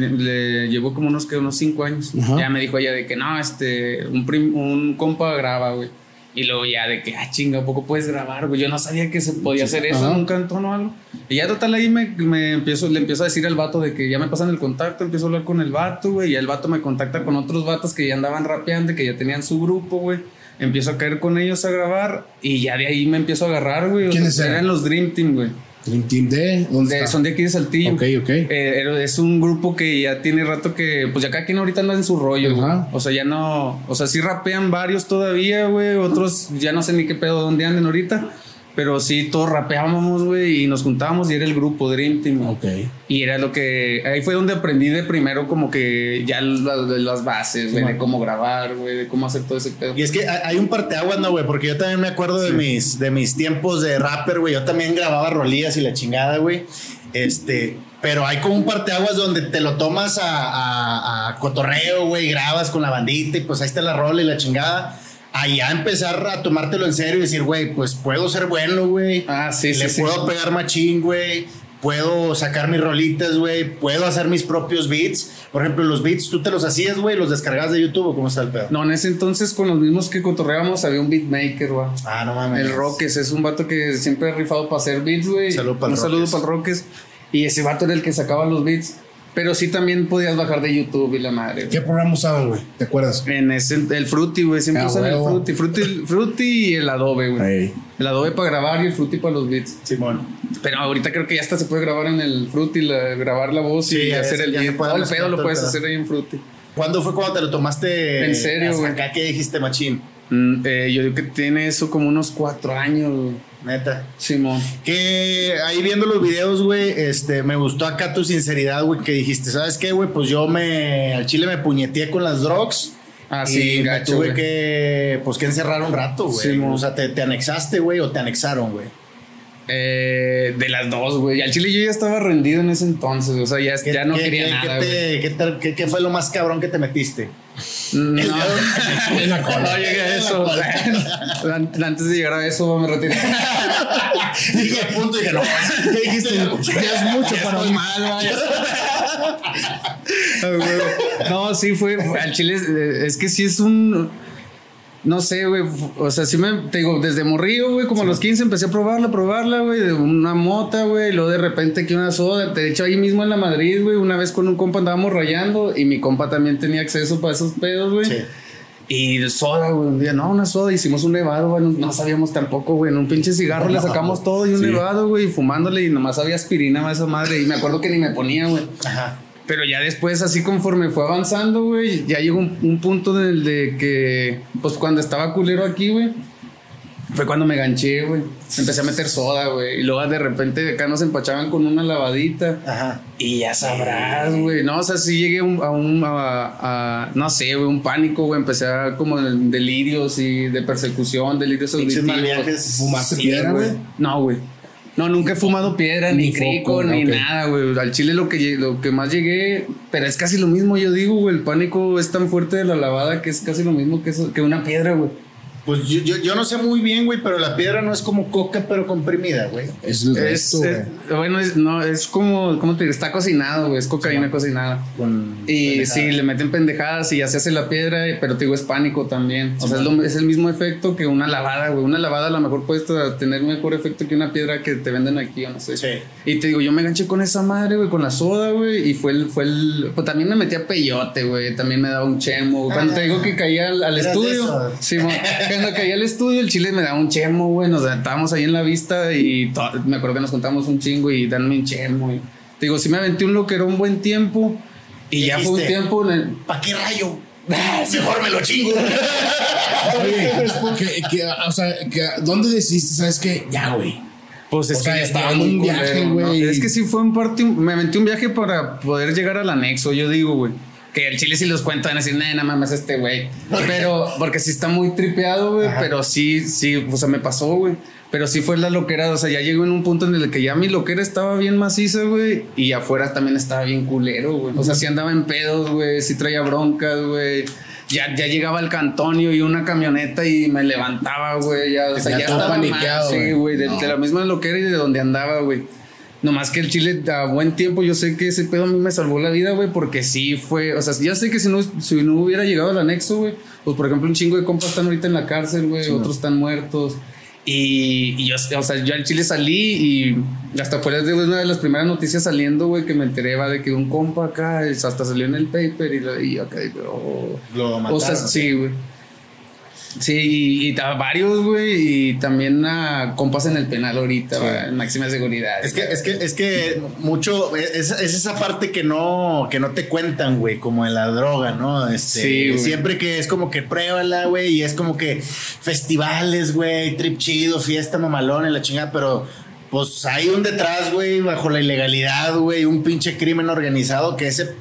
Le llevó como unos, que unos cinco años. Ajá. Ya me dijo ella de que no, este, un, prim- un compa graba, güey. Y luego ya de que, ah, chinga, ¿a poco puedes grabar, güey? Yo no sabía que se podía hacer eso Ajá. en un cantón o algo. Y ya total ahí me, me empiezo, le empiezo a decir al vato de que ya me pasan el contacto, empiezo a hablar con el vato, güey. Y el vato me contacta con otros vatos que ya andaban rapeando, que ya tenían su grupo, güey. Empiezo a caer con ellos a grabar y ya de ahí me empiezo a agarrar, güey. O ¿Quiénes sea, eran? eran los Dream Team, güey. Dream Team de. ¿Dónde De- son de aquí de Saltillo. Ok, ok. Eh, es un grupo que ya tiene rato que, pues ya cada quien ahorita anda en su rollo. Ajá. O sea, ya no, o sea, sí rapean varios todavía, güey. Otros ya no sé ni qué pedo dónde anden ahorita. Pero sí, todos rapeábamos, güey, y nos juntábamos y era el grupo Dream Team. Ok. Y era lo que, ahí fue donde aprendí de primero como que ya la- de las bases, güey, de cómo grabar, güey, de cómo hacer todo ese pedo. Y es que hay un parteaguas, ¿no, güey? Porque yo también me acuerdo de, mis, de mis tiempos de rapper, güey. Yo también grababa rolillas y la chingada, güey. Este, pero hay como un parteaguas donde te lo tomas a, a- a cotorreo, güey, grabas con la bandita y pues ahí está la rola y la chingada. Allá empezar a tomártelo en serio y decir, güey, pues puedo ser bueno, güey. Ah, sí, sí, Le sí. puedo pegar machín, güey. Puedo sacar mis rolitas, güey. Puedo hacer mis propios beats. Por ejemplo, los beats tú te los hacías, güey, los descargabas de YouTube o cómo está el pedo. No, en ese entonces con los mismos que cotorreábamos había un beatmaker, güey. Ah, no mames. El Roques es un vato que siempre ha rifado para hacer beats, güey. Saludo pa'l Un saludo Roques. para el Roques. Y ese vato era el que sacaba los beats. Pero sí también podías bajar de YouTube y la madre. güey. ¿Qué programa usaban, güey? ¿Te acuerdas? En ese, el Fruity, güey. Siempre Ah, usan el huevo. Fruity. Fruity. Fruity y el Adobe, güey. Ahí. El Adobe para grabar y el Fruity para los beats. Simón. Pero ahorita creo que ya hasta se puede grabar en el Fruity, la- grabar la voz Sí, y ya hacer se- el beat. Todo el pedo lo el puedes hacer ahí en Fruity. ¿Cuándo fue cuando te lo tomaste? En serio, güey. Acá que dijiste machín, Mm, eh, yo digo que tiene eso como unos cuatro años, neta. Simón. Que ahí viendo los videos, güey, este, me gustó acá tu sinceridad, güey, que dijiste, ¿sabes qué, güey? Pues yo me, al chile me puñeteé con las drugs. Ah, y me tuve que, pues, que encerrar un rato, güey. O sea, te, te anexaste, güey, o te anexaron, güey. Eh, de las dos, güey. Al chile yo ya estaba rendido en ese entonces. O sea, ya, ¿Qué- ya no qué- quería qué- nada, qué te- qué te- qué- qué fue lo más cabrón que te metiste? No, En la cola. no llegué a eso. An- Antes de llegar a eso, me retiré. Dije, a punto, dije, no, ¿qué dijiste? Ya es mucho para mí. mal, güey. No, sí fue. Al chile es, es que sí es un. No sé, güey. O sea, sí me. Te digo, desde morrillo, güey, como a los 15 empecé a probarla, probarla, güey. De una mota, güey. y Luego de repente que una soda. De hecho, ahí mismo en la Madrid, güey, una vez con un compa andábamos rayando y mi compa también tenía acceso para esos pedos, güey. Sí. Y soda, güey, un día, no, una soda, hicimos un nevado, güey, no, sabíamos tampoco, güey, en un pinche cigarro le sacamos todo y un Sí. nevado, güey, fumándole y nomás había aspirina más esa madre y me acuerdo que ni me ponía, güey. Ajá. Pero ya después, así conforme fue avanzando, güey, ya llegó un, un punto en el de que, pues cuando estaba culero aquí, güey, fue cuando me ganché, güey. Empecé a meter soda, güey. Y luego de repente acá nos empachaban con una lavadita. Ajá. Y ya sabrás, güey. No, o sea, sí llegué a un, a, no sé, güey, un pánico, güey. Empecé a como en delirios y de persecución, delirios auditivos. ¿Fumaste piedra, güey? No, güey. No, nunca he fumado piedra, ni, Ni crico, foco, ni nada, güey. Al chile lo que, lo que más llegué, pero es casi lo mismo, yo digo, güey. El pánico es tan fuerte de la lavada que es casi lo mismo que, eso, que una piedra, güey. Pues yo, yo, yo no sé muy bien, güey, pero la piedra no es como coca, pero comprimida, güey. Es el Es, resto, es- bueno, es, no, es como, ¿cómo te digo? Está cocinado, güey. Es cocaína cocinada. Con Y sí, le meten pendejadas y ya se hace la piedra, pero te digo, es pánico también. O sea, es, lo- es el mismo efecto que una lavada, güey. Una lavada a lo mejor puede tener mejor efecto que una piedra que te venden aquí, o no sé. Sí. Y te digo, yo me enganché con esa madre, güey, con la soda, güey. Y fue el, fue el. Pues también me metí a peyote, güey. También me daba un chemo. Cuando te digo que caía al, al estudio. Sí, cuando caía al estudio, el chile me daba un chemo, güey. Nos estábamos ahí en la vista y me acuerdo que nos contamos un chingo y danme un chemo. Y te digo, sí me aventé un loquero un buen tiempo y ya fue un tiempo en el... ¿Para qué rayo? Mejor me lo chingo. Oye, que, que, o sea, que, ¿dónde decidiste? ¿Sabes qué? Ya, güey. Pues es O que sea, estaba en un viaje, culero, ¿no? güey. Es que sí fue en parte, me aventé un viaje para poder llegar al anexo, yo digo, güey. Que el chile sí los cuento, van a decir, nada mames este güey. Pero, porque sí está muy tripeado, güey. Pero sí, sí, o sea, me pasó, güey. Pero sí fue la loquera, o sea, ya llegó en un punto en el que ya mi loquera estaba bien maciza, güey. Y afuera también estaba bien culero, güey. O sea, sí andaba en pedos, güey. Sí traía broncas, güey. Ya, ya llegaba el cantonio y una camioneta y me levantaba, güey. Ya, o sea, ya todo estaba paniqueado, mal, Sí, güey. güey. De, No. de la misma loquera y de donde andaba, güey. Nomás que el chile a buen tiempo, yo sé que ese pedo a mí me salvó la vida, güey, porque sí fue, o sea, ya sé que si no, si no hubiera llegado al anexo, güey, pues por ejemplo un chingo de compas están ahorita en la cárcel, güey, otros están muertos. Y, y yo, o sea, yo al chile salí y hasta fue de una de las primeras noticias saliendo, güey, que me enteré, va, de que un compa acá, hasta salió en el paper y, y acá, oh. Lo O sea, sí, güey. Sí, y, varios, güey, y también a compas en el penal ahorita, en máxima seguridad. Es que, es que, es que mucho, es, es esa parte que no, que no te cuentan, güey, como en la droga, ¿no? Este, Sí, siempre que es como que pruébala, güey, y es como que festivales, güey, trip chido, fiesta mamalón y la chingada, pero pues hay un detrás, güey, bajo la ilegalidad, güey, un pinche crimen organizado que ese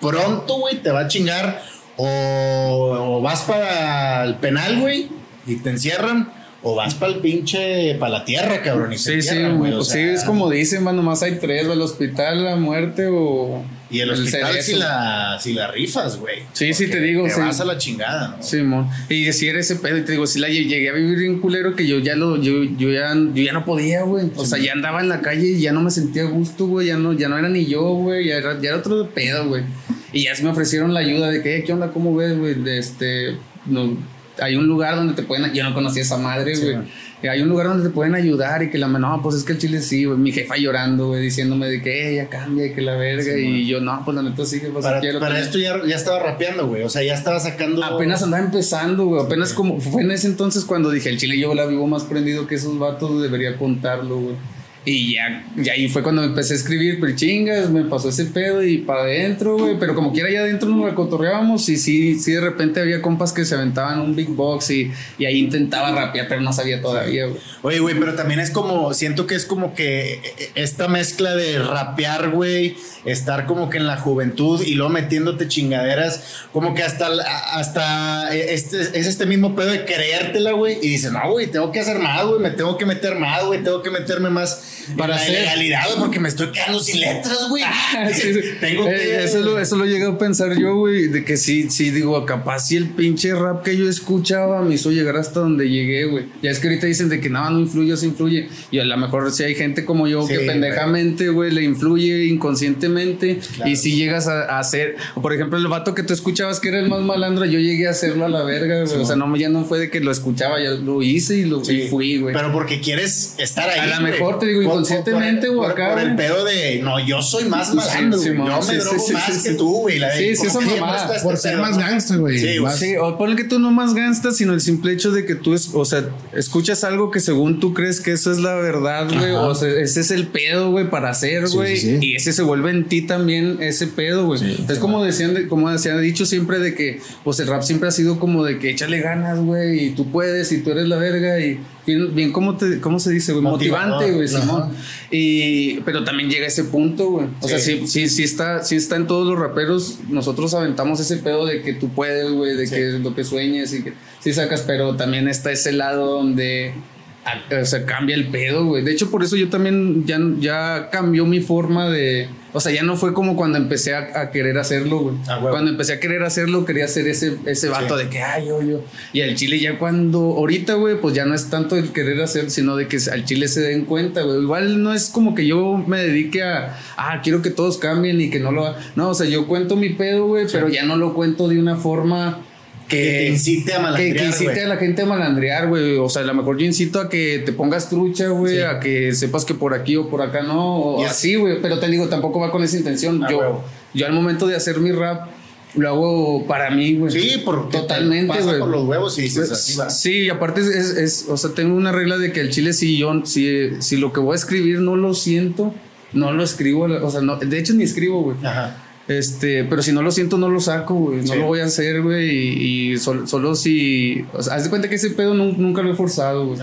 pronto, güey, te va a chingar o, o vas para el penal, güey, y te encierran. O vas para el pinche, para la tierra, cabrón. Y te Sí, sí, güey, o pues sí, es como dicen, man, nomás hay tres, el hospital, la muerte o... Y el hospital si la, si la rifas, güey. Sí, sí, te digo, Te sí. vas a la chingada, ¿no? Simón. Y si era ese pedo, y te digo, si la lle- llegué a vivir bien culero que yo ya lo, yo, yo ya, yo ya no podía, güey. O sea, ya andaba en la calle y ya no me sentía a gusto, güey. Ya no, ya no era ni yo, güey. Ya era, ya era otro pedo, güey. Y ya se me ofrecieron la ayuda de que, "Eh, ¿qué onda? ¿Cómo ves, güey? Este, no, hay un lugar donde te pueden, yo no conocía esa madre, güey. hay un lugar donde te pueden ayudar y que la, no, pues es que el chile sí, güey. Mi jefa llorando, güey, diciéndome de que, eh, ya cambia y que la verga. Sí, y yo, no, pues la neta sí, que pues Para, quiero para tener- esto ya, ya estaba rapeando, güey. O sea, ya estaba sacando. Apenas andaba empezando, güey. Apenas como. Fue en ese entonces cuando dije, el chile yo la vivo más prendido que esos vatos, debería contarlo, güey. Y ya, ya ahí fue cuando empecé a escribir, pero chingas, me pasó ese pedo y para adentro, güey. Pero como quiera, ya adentro nos recotorreábamos y sí, sí, de repente había compas que se aventaban un big box y, y ahí intentaba rapear, pero no sabía todavía, güey. Oye, güey, pero también es como, siento que es como que eh, esta mezcla de rapear, güey, estar como que en la juventud y luego metiéndote chingaderas, como que hasta, hasta este, es este mismo pedo de creértela, güey, y dices, no, güey, tengo que hacer más, güey, me tengo que meter más, güey, tengo que meterme más Para la hacer- ilegalidad, güey, porque me estoy quedando sin letras, güey. Sí, sí. tengo Eh, que... Eso lo, eso lo llegué a pensar yo, güey, de que sí, sí, digo, capaz si el pinche rap que yo escuchaba me hizo llegar hasta donde llegué, güey. Ya es que ahorita dicen de que nada, no influye, sí influye. Y a lo mejor si hay gente como yo Sí, que pendejamente, güey, le influye inconscientemente. Claro. Y si llegas a, a hacer, por ejemplo, el vato que tú escuchabas que era el más malandro, yo llegué a hacerlo a la verga, güey. o sea, no, ya no fue de que lo escuchaba, ya lo hice y lo y fui, güey. Pero porque quieres estar ahí. A lo mejor te digo, Inconscientemente por, o acá, Por el güey. pedo de, no, yo soy más malandro, sí, güey. yo sí, me sí, drogo sí, más sí, que sí. tú, güey. La de, Sí, sí, ¿por esa mamada. este Por ser más gangsta, güey. Sí, güey. Sí, o ponle que tú no más ganstas, sino el simple hecho de que tú, es, o sea, escuchas algo que según tú crees que eso es la verdad, güey, o sea, ese es el pedo, güey, para hacer, güey, sí, sí. y ese se vuelve en ti también ese pedo, güey. Sí, es como decían, de- como se ha dicho siempre de que, pues el rap siempre ha sido como de que échale ganas, güey, y tú puedes, y tú eres la verga, y bien, bien ¿cómo, te, cómo se dice, güey? Motivante, güey. Simón. Y, pero también llega ese punto, güey. O sea, Sí. sí, sí, está, sí está en todos los raperos. Nosotros aventamos ese pedo de que tú puedes, güey, de Sí. que lo que sueñes y que sí sacas, pero también está ese lado donde o sea, cambia el pedo, güey. De hecho, por eso yo también ya, ya cambió mi forma de. O sea, ya no fue como cuando empecé a, a querer hacerlo, güey. Ah, huevo. cuando empecé a querer hacerlo, quería ser ese, ese vato Sí. de que, ay, yo, yo. Y al chile ya cuando. Ahorita, güey, pues ya no es tanto el querer hacer, sino de que al chile se den cuenta, güey. Igual no es como que yo me dedique a. Ah, quiero que todos cambien y que no lo. ha-". No, o sea, yo cuento mi pedo, güey, pero ya no lo cuento de una forma. Que, Que te incite a que, malandrear, que incite güey. a la gente a malandrear, güey. O sea, a lo mejor yo incito a que te pongas trucha, güey, Sí. a que sepas que por aquí o por acá no, o Y es- así, güey. Pero te digo, tampoco va con esa intención. Ah, yo, yo al momento de hacer mi rap, lo hago para mí, güey. Sí, porque totalmente, pasa por los huevos y dices así va. Sí, y aparte es, es- es- o sea, tengo una regla de que el chile si yo, si, si lo que voy a escribir no lo siento, no lo escribo, o sea, no, de hecho ni escribo, güey. Ajá. Este, pero si no lo siento, no lo saco, güey. No Sí. lo voy a hacer, güey. Y, y sol- solo si. O sea, haz de cuenta que ese pedo nun- nunca lo he forzado, güey.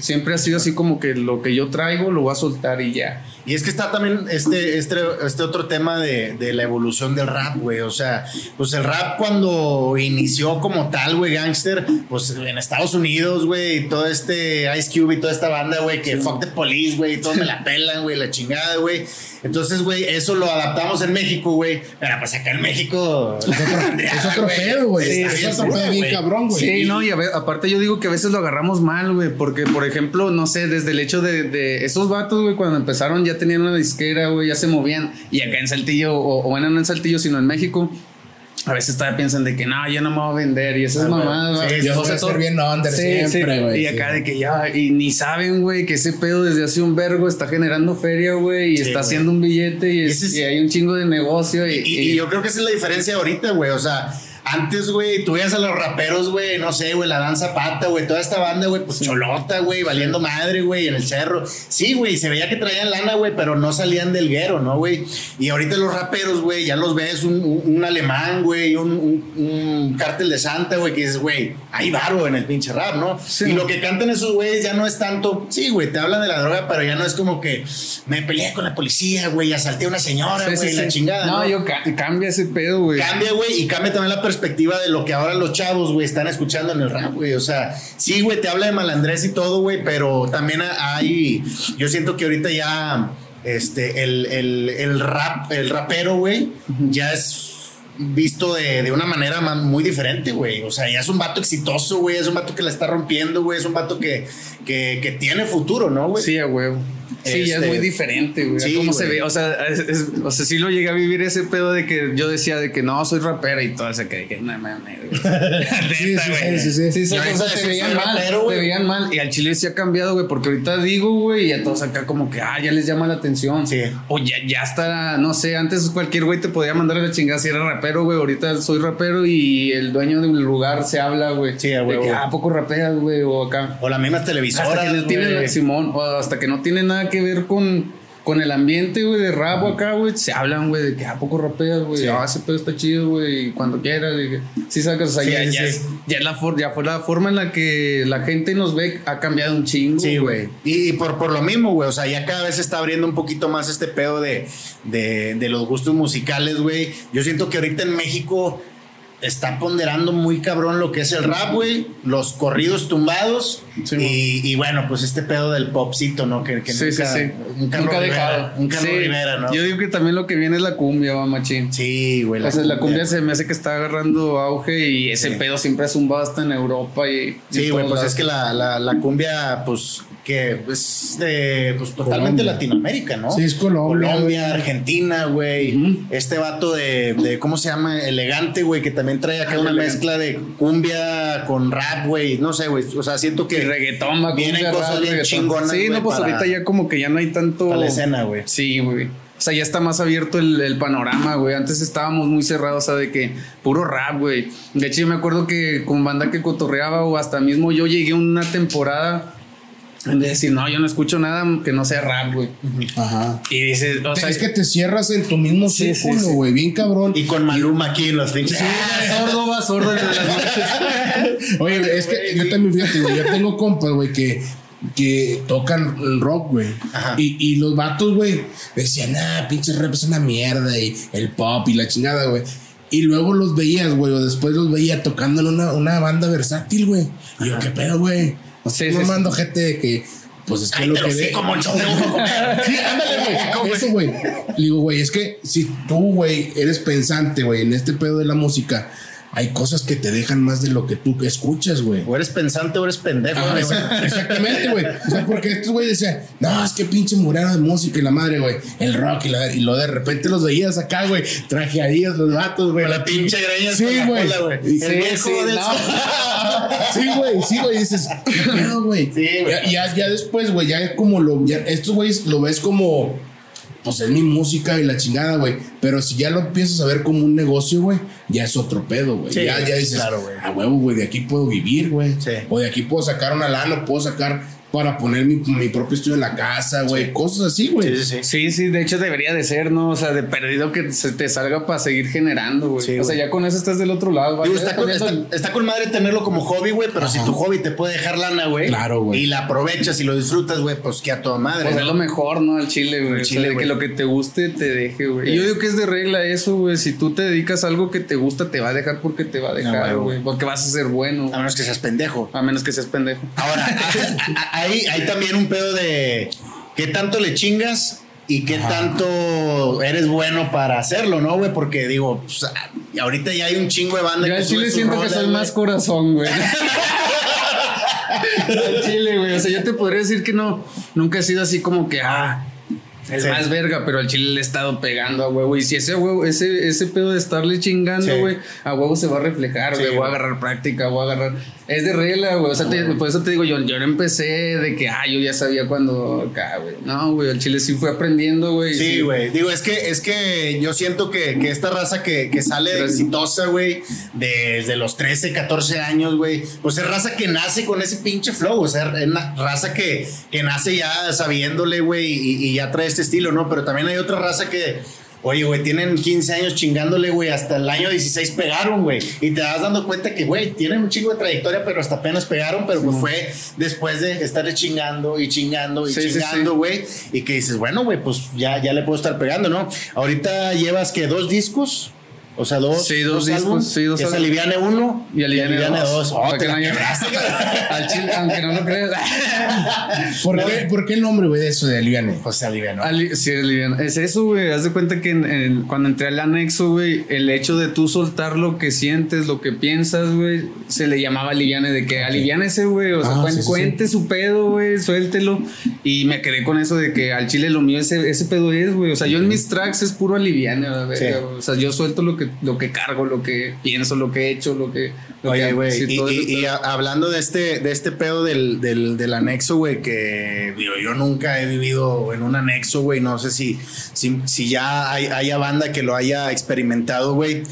Siempre ha sido así como que lo que yo traigo lo voy a soltar y ya. Y es que está también este, este, este otro tema de, de la evolución del rap, güey. O sea, pues el rap cuando inició como tal, güey, gangster, pues en Estados Unidos, güey, y todo este Ice Cube y toda esta banda, güey, que fuck the police, güey, todos me la pelan, güey, la chingada, güey. Entonces, güey, eso lo adaptamos en México, güey. Pero pues acá en México. Es otro, pedo, güey. Sí, es sí, otro sí, pedo bien güey. cabrón, güey. Sí, no, y a ve- aparte yo digo que a veces lo agarramos mal, güey, porque por ejemplo, no sé, desde el hecho de, de esos vatos, güey, cuando empezaron ya tenían una disquera, güey, ya se movían, y acá en Saltillo, o, o bueno, no en Saltillo, sino en México, a veces todavía piensan de que no, ya no me voy a vender, y esas Ah, güey. mamadas, Sí, sí, Yo voy a ser todo- bien under siempre, güey. Y sí. acá de que ya, y ni saben, güey, que ese pedo desde hace un vergo está generando feria, güey, y Sí, está güey. haciendo un billete, y, es- es- y hay un chingo de negocio, y, Y, y yo creo que esa es la diferencia ahorita, güey. O sea, antes, güey, tú veías a los raperos, güey, no sé, güey, la danza pata, güey, toda esta banda, güey, pues cholota, güey, valiendo madre, güey, en el cerro. Sí, güey, se veía que traían lana, güey, pero no salían del guero, ¿no, güey? Y ahorita los raperos, güey, ya los ves un, un- un alemán, güey, un, un, cártel de Santa, güey, que dices, güey, hay varo en el pinche rap, ¿no? Sí. Y lo que cantan esos güeyes ya no es tanto, sí, güey, te hablan de la droga, pero ya no es como que me peleé con la policía, güey, asalté a una señora, güey, sí, la chingada. No, ¿no? yo ca- cambia ese pedo, güey. Cambia, güey, y cambia también la perspectiva de lo que ahora los chavos, güey, están escuchando en el rap, güey. O sea, sí, güey, te habla de malandrés y todo, güey, pero también hay. Yo siento que ahorita ya. Este, el, el, el rap, el rapero, güey, ya es visto de, de una manera ma- muy diferente, güey. O sea, ya es un vato exitoso, güey. Es un vato que la está rompiendo, güey. Es un vato que, que, que tiene futuro, ¿no, güey? Sí, a Sí, ya es Este- muy diferente, güey. Sí, ¿Cómo se güey. ve? O sea, es- es- o sea, sí lo llegué a vivir ese pedo de que yo decía de que no, soy rapera y todo ese que, que no mames, güey. Sí, sí, güey. sí, sí, sí. Sí, o sea, te veían mal, rapero, te güey. veían mal. Y al chile sí ha cambiado, güey, porque ahorita digo, güey, y a todos acá como que, ah, ya les llama la atención. Sí. O ya, ya está, no sé, antes cualquier güey te podía mandar a la chingada si era rapero, güey. Ahorita soy rapero y el dueño del lugar se habla, güey. Sí, a de que, ah, ¿a poco rapeas, güey, o acá. O las mismas Hasta televisoras. que no tiene, güey. Simón, o hasta que no tiene nada que ver con, con el ambiente, güey, de rap o acá, güey. Se hablan, güey, de que a poco rapeas, güey. Sí. Ah, ese pedo está chido, güey. y Cuando quieras, y que- sí sacas, o sea, Sí, ya, ya, es- ya, es la for- ya fue la forma en la que la gente nos ve, ha cambiado un chingo. Sí, güey. Y, y por, por lo mismo, güey. O sea, ya cada vez se está abriendo un poquito más este pedo de, de, de los gustos musicales, güey. Yo siento que ahorita en México está ponderando muy cabrón lo que es el rap, güey. Los corridos tumbados. Sí, y, y bueno, pues este pedo del popcito, ¿no? Que, que Sí, nunca, sí. Un Carlos Nunca Rivera. dejado. Un Carlos Sí. Rivera, ¿no? Yo digo que también lo que viene es la cumbia, va, machín. sí, güey. o sea, la cumbia se me hace que está agarrando auge y ese pedo siempre ha zumbado hasta en Europa y. Sí, güey, pues lados. es que la, la, la cumbia, pues, que es de, pues, totalmente Colombia. Latinoamérica, ¿no? Sí, es Colombia, Colombia, Argentina, güey. Este vato de, de, ¿cómo se llama? Elegante, güey, que también trae acá Ah, una elegante. mezcla de cumbia con rap, güey. No sé, güey. O sea, siento Y que reggaetón, va, vienen cumbia, cosas rap, bien reggaetón. chingonas, Sí, no, pues para- ahorita ya como que ya no hay tanto. para la escena, güey. Sí, güey. O sea, ya está más abierto el, el panorama, güey. Antes estábamos muy cerrados, o sea, de que puro rap, güey. De hecho, yo me acuerdo que con banda que cotorreaba o hasta mismo yo llegué una temporada de decir, no, yo no escucho nada que no sea rap, güey. Ajá. Y dices, o sea, es que te cierras en tu mismo Sí, círculo, sí. güey, bien cabrón. Y con Maluma aquí en los pinches. sordo va, sordo en las noches. Oye, es que yo también, fíjate, güey, yo tengo compas, güey, que, que tocan el rock, güey. Ajá. Y, y los vatos, güey, decían, ah, pinche rap es una mierda, y el pop y la chingada, güey. Y luego los veías, güey, o después los veía tocando en una, una banda versátil, güey. Y yo, ¿qué pedo, güey? Sí, no sí, mando gente de que, pues es que Ay, lo que sí, ve. como yo tengo comer. Sí, ándale, güey. Eso, güey. Le digo, güey, es que si tú, güey, eres pensante, güey, en este pedo de la música, hay cosas que te dejan más de lo que tú escuchas, güey. O eres pensante o eres pendejo, Ajá, güey. exa- exactamente, güey. O sea, porque estos güey decían, no, es que pinche murero de música y la madre, güey. El rock y la y lo de repente los veías acá, güey. Trajeadillos los vatos, güey. Con la pinche greña Sí, güey. Sí, El viejo sí, no. Sí, güey, sí, güey. Dices, ¿qué pedo, güey? Sí, güey. Ya, ya, ya después, güey, ya como lo. Ya, estos güeyes lo ves como. Pues es mi música y la chingada, güey. Pero si ya lo empiezas a ver como un negocio, güey, ya es otro pedo, güey. Sí, ya, ya dices, claro, güey. a huevo, güey, de aquí puedo vivir, güey. Sí. O de aquí puedo sacar una lana, puedo sacar para poner mi, mi propio estudio en la casa, güey. Cosas así, güey. Sí, sí, sí. Sí, sí, de hecho debería de ser, ¿no? O sea, de perdido que se te salga para seguir generando, güey. Sí, o sea, ya con eso estás del otro lado, güey. Está, está- está con madre tenerlo como hobby, güey, pero si tu hobby te puede dejar lana, güey. Claro, güey. Y la aprovechas y lo disfrutas, güey, pues que a toda madre. Pues ¿no? es lo mejor, ¿no? Al chile, güey. Al O sea, chile, de que lo que te guste te deje, güey. Y yo digo que es de regla eso, güey. Si tú te dedicas a algo que te gusta, te va a dejar porque te va a dejar, güey. Porque vas a ser bueno. A menos que seas pendejo. A menos que seas pendejo. Ahora, hay, hay también un pedo de qué tanto le chingas y qué tanto eres bueno para hacerlo, ¿no, güey? Porque digo, pues, ah, ahorita ya hay un chingo de banda Yo al chile siento que soy más corazón, güey. al chile, güey. O sea, yo te podría decir que no, nunca he sido así como que, ah, el Sí. más verga, pero al chile le he estado pegando a huevo. Y si ese huevo, ese, ese pedo de estarle chingando, Sí. güey, a huevo se va a reflejar, Sí, güey. voy a agarrar práctica, voy a agarrar. Es de regla, güey. O sea, te- por eso te digo, yo, yo no empecé de que, ah, yo ya sabía cuando acá, güey. No, güey, al chile sí fue aprendiendo, güey. Sí, güey. Digo, es que, es que yo siento que, que esta raza que, que sale Gracias. exitosa, güey, desde los 13, 14 años, güey, pues es raza que nace con ese pinche flow. O sea, es una raza que, que nace ya sabiéndole, güey, y, y ya trae este estilo, ¿no? Pero también hay otra raza que. Oye, güey, tienen 15 años chingándole, güey, hasta el año 16 pegaron, güey. Y te vas dando cuenta que, güey, tienen un chingo de trayectoria, pero hasta apenas pegaron, pero pues fue después de estarle chingando y chingando y Sí, sí, sí. chingando, güey. Y que dices, bueno, güey, pues ya, ya le puedo estar pegando, ¿no? Ahorita llevas que dos discos. O sea, dos. Sí, dos discos, sí, dos que es álbumes. Aliviane uno Y aliviane dos. Oh, te que la no haya- quebraste, Al chile, aunque no lo creas. ¿Por, qué, ¿Por qué el nombre, güey, de eso de Aliviane? Pues aliviano. Ali- sí, aliviano. Es eso, güey. Haz de cuenta que en- cuando entré al anexo, güey, el hecho de tú soltar lo que sientes, lo que piensas, güey, se le llamaba aliviane, de que aliviánese, güey. O sea, Ah, cuen- sí, sí, cuente su pedo, güey, suéltelo. Y me quedé con eso de que al chile lo mío ese, ese pedo es, güey. O sea, yo en mis tracks es puro aliviane, güey. O sea, yo suelto lo que, lo que cargo, lo que pienso, lo que he hecho, lo que. Lo Oye, güey, sí, y, hablando de este, de este pedo del, del, del anexo, güey, que digo, yo nunca he vivido en un anexo, güey, no sé si, si, si ya hay, haya banda que lo haya experimentado, güey.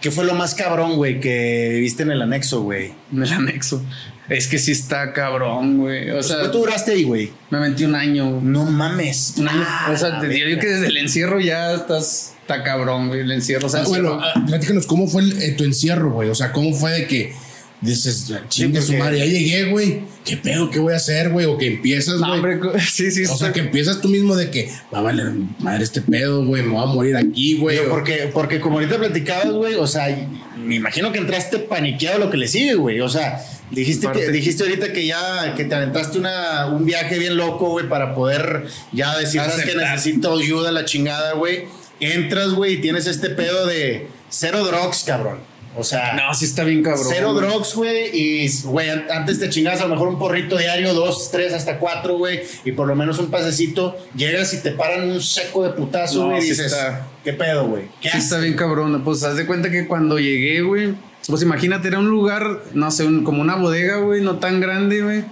¿Qué fue lo más cabrón, güey, que viviste en el anexo, güey? En el anexo. Es que sí está cabrón, güey. O sea, ¿Cuánto duraste ahí, güey? me metí un año. No mames. Un año. Ah, o sea, te la digo que desde el encierro ya estás. Está cabrón, güey. El encierro. O sea, Ah, bueno, ah, platícanos, ¿cómo fue el- eh, tu encierro, güey? O sea, ¿cómo fue de que dices, chingue su madre, ya llegué, güey? ¿Qué pedo? ¿Qué voy a hacer, güey? O que empiezas, güey. sí, sí. o sea, que empiezas tú mismo de que va a valer madre este pedo, güey, me voy a morir aquí, güey. O- porque, porque como ahorita platicabas, güey, o sea, me imagino que entraste paniqueado lo que le sigue, güey. O sea, dijiste, que, dijiste ahorita que ya que te aventaste una, un viaje bien loco, güey, para poder ya decir, que necesito ayuda, la chingada, güey. Entras, güey, y tienes este pedo de cero drugs, cabrón. O sea, No, sí está bien cabrón. Cero güey. drugs, güey. Y, güey, an- antes te chingas a lo mejor un porrito diario, dos, tres, hasta cuatro, güey. Y por lo menos un pasecito. Llegas y te paran un seco de putazo, No, güey. y sí dices, está- ¿qué pedo, güey? ¿Qué Sí haces? está bien cabrón. Pues haz de cuenta que cuando llegué, güey. Pues imagínate, era un lugar, no sé, un- como una bodega, güey, no tan grande, güey.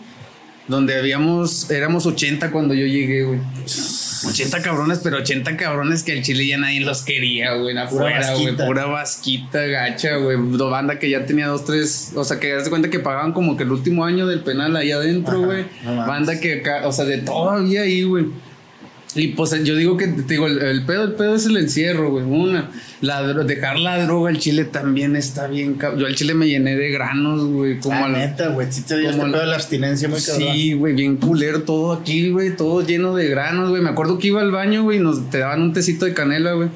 Donde habíamos, éramos 80 cuando yo llegué, güey. 80 cabrones, pero 80 cabrones que al chile ya nadie los quería, güey, afuera, güey. Pura vasquita, gacha, güey. Banda que ya tenía dos, tres. O sea, que de cuenta que pagaban como que el último año del penal ahí adentro, güey. no. Banda que acá, o sea, de todavía ahí, güey. Y pues yo digo que, te digo, el, el pedo, el pedo es el encierro, güey. Una, la, dejar la droga al chile también está bien. Yo al chile me llené de granos, güey. Como Ah, a la- neta, güey. Sí te dio este la- pedo de la abstinencia muy cabrón. Sí, güey, bien culero todo aquí, güey, todo lleno de granos, güey. Me acuerdo que iba al baño, güey, y nos te daban un tecito de canela, güey.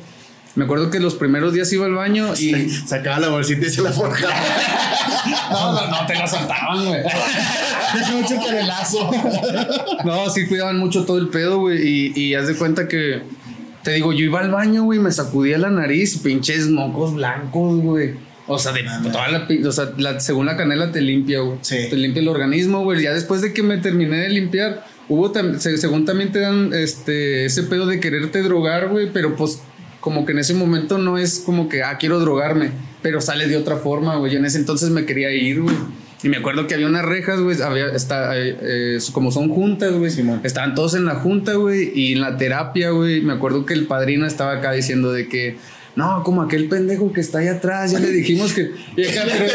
Me acuerdo que los primeros días iba al baño y Sacaba la bolsita y se la forjaba. no, no, no te la soltaban, güey. Canelazo. No, sí cuidaban mucho todo el pedo, güey. Y, y haz de cuenta que. Te digo, yo iba al baño, güey, me sacudía la nariz, pinches mocos blancos, güey. O sea, de toda la, o sea, la- según la canela te limpia, güey. Sí. Te limpia el organismo, güey. Ya después de que me terminé de limpiar, hubo tam- se- según también te dan este ese pedo de quererte drogar, güey, pero pues como que en ese momento no es como que ah, quiero drogarme, pero sale de otra forma, güey. En ese entonces me quería ir, güey. Y me acuerdo que había unas rejas, güey, había, está, eh, eh, como son juntas, güey. Simón. Estaban todos en la junta, güey, y en la terapia, güey. Me acuerdo que el padrino estaba acá diciendo de que, no, como aquel pendejo que está ahí atrás, ya le dijimos que. Y acá, pero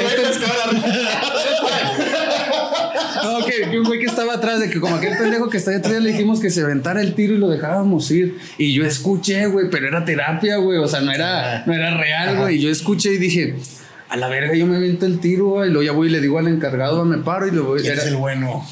No, que, que un güey que estaba atrás, de que como aquel pendejo que está ahí atrás le dijimos que se aventara el tiro y lo dejábamos ir. Y yo escuché, güey, pero era terapia, güey. O sea, no era, no era real, güey. Y yo escuché y dije, a la verga, yo me aviento el tiro, güey. Y luego ya voy y le digo al encargado, me paro y lo voy. ¿Quién era- es el bueno?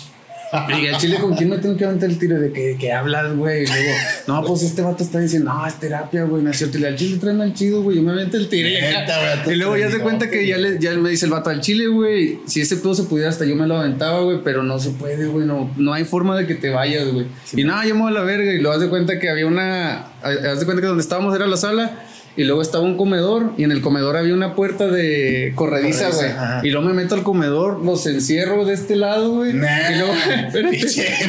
y al chile, ¿con quién me tengo que aventar el tiro? De que, que hablas, güey. Y luego, no, pues este vato está diciendo, no, es terapia, güey. No es cierto. Y le al chile traen al chido, güey. Yo me aventé el tiro. Y, Neta, luego ya se cuenta que ya, le, ya me dice el vato al chile, güey. Si ese pedo se pudiera, hasta yo me lo aventaba, güey. Pero no se puede, güey. No, no hay forma de que te vayas, güey. y nada, yo me voy a la verga. Y luego haz de cuenta que había una. Haz de cuenta que donde estábamos era la sala. Y luego estaba un comedor y en el comedor había una puerta de corrediza, güey. Y luego me meto al comedor, los encierro de este lado, güey. Nah, y luego, espérate.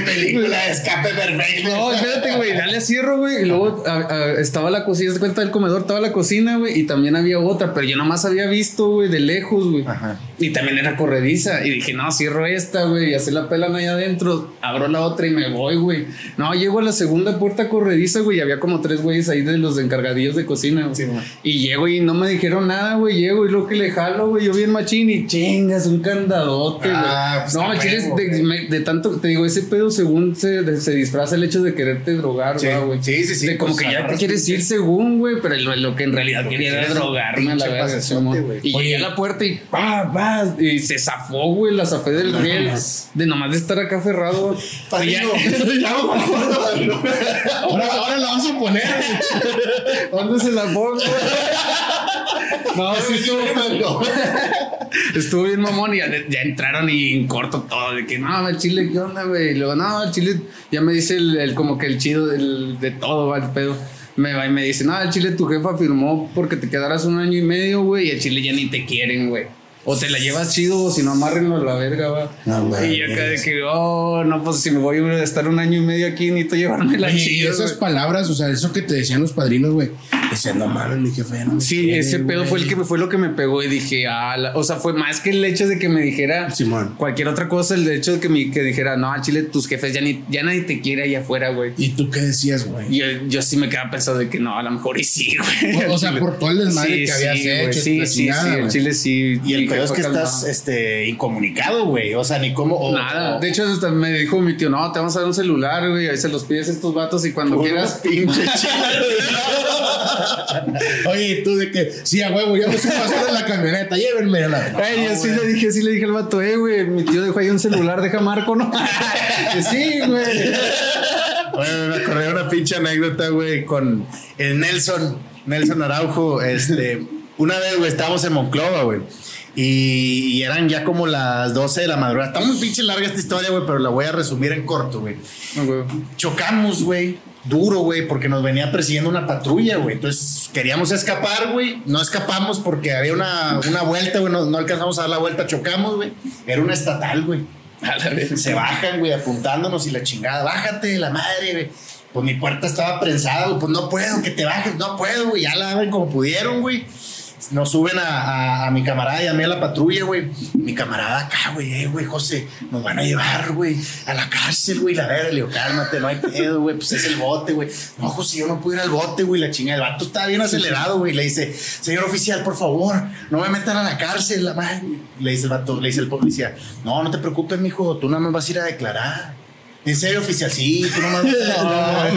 película de escape perfecto. No, espérate, güey, dale cierro, güey. Y luego a- a- estaba la cocina, ¿te das cuenta del comedor? Estaba la cocina, güey. Y también había otra, pero yo nomás había visto, güey, de lejos, güey. Ajá. Y también era corrediza. Y dije, no, cierro esta, güey. Y así la pelan ahí adentro. Abro la otra y me voy, güey. No, llego a la segunda puerta corrediza, güey. Y había como tres güeyes ahí de los encargadillos de cocina, güey. Sí, y llego y no me dijeron nada, güey. Llego y lo que le jalo, güey. Yo bien machín y chingas, un candadote, güey. Ah, pues, no, a chile, huevo, de, me- de tanto, te digo, ese pedo según se, de- se disfraza el hecho de quererte drogar, Sí, ¿verdad, güey. sí, sí, sí, De como pues, que ya te quieres ir según, güey, pero lo, lo que en realidad quería era drogarme a la verga. Y Oye. llegué a la puerta y pa, pa, y se zafó, güey, la zafé del riel. De nomás de estar acá ferrado. güey. Padrino, Y ya- ya me acuerdo, padrino. Ahora, ahora la vamos a poner. ¿Dónde se la No, sí estuvo, estuvo bien mamón y ya, ya entraron y en corto todo. De que no, el chile, ¿qué onda, güey? Y luego, no, el chile, ya me dice el, el- como que el chido del- de todo, va el pedo. Me va y me dice, no, el chile, tu jefa firmó porque te quedaras un año y medio, güey, y el chile ya ni te quieren, güey. O te la llevas chido o si no, amárrenlo a la verga, va. No, güey. y yo acá de que, oh, no, pues si me voy a estar un año y medio aquí, necesito llevarme la y esas palabras, o sea, eso que te decían los padrinos, güey. Decían, no mames, mi jefe ya no me Sí, quiere, ese pedo güey". fue el que me fue lo que me pegó y dije, ah, la- o sea, fue más que el hecho de que me dijera Simón. cualquier otra cosa, el hecho de que me que dijera, no, al Chile, tus jefes ya ni ya nadie te quiere allá afuera, güey. ¿Y tú qué decías, güey? Yo, yo sí me quedaba pensando de que no, a lo mejor y sí, güey. O- o sea, Chile. por todo el desmadre que habías hecho, Sí, sí, chingada, sí, el. Chile sí. Y el peor es que estás este, incomunicado, güey. O sea, ni cómo. o- Nada, o- de hecho hasta me dijo mi tío, no, te vamos a dar un celular, güey, ahí se los pides a estos vatos y cuando quieras... pinches Oye, ¿y tú de que, sí, a huevo, ya me supo hacer en la camioneta, llévenme a la. Ay, yo sí le dije, sí le dije al vato, eh, güey, mi tío dejó ahí un celular, deja Marco, ¿no? sí, güey. Me acordé de una pinche anécdota, güey, con el Nelson, Nelson Araujo. Este, una vez, güey, estábamos en Monclova, güey. Y, y eran ya como las 12 de la madrugada. Está muy pinche larga esta historia, güey, pero la voy a resumir en corto, güey. Güey. Chocamos, güey. Duro, güey, porque nos venía persiguiendo una patrulla, güey. Entonces queríamos escapar, güey. No escapamos porque había una, una vuelta, güey. No, no alcanzamos a dar la vuelta, chocamos, güey. Era una estatal, güey. Se bajan, güey, apuntándonos y la chingada. Bájate, la madre, güey. Pues mi puerta estaba prensada, güey. Pues no puedo, que te bajes. No puedo, güey. Ya la abren como pudieron, güey. Nos suben a, a- a mi camarada y a mí a la patrulla, güey. Mi camarada acá, güey, eh, güey, José, nos van a llevar, güey, a la cárcel, güey. La verga, le digo, cálmate, no hay pedo, güey, pues es el bote, güey. No, José, yo no puedo ir al bote, güey, la chingada. El vato estaba bien acelerado, güey. Le dice, señor oficial, por favor, no me metan a la cárcel, la madre. Le dice el vato, le dice el policía, no, no te preocupes, mijo, tú nada más vas a ir a declarar. ¿En serio, oficial? Sí, tú nomás.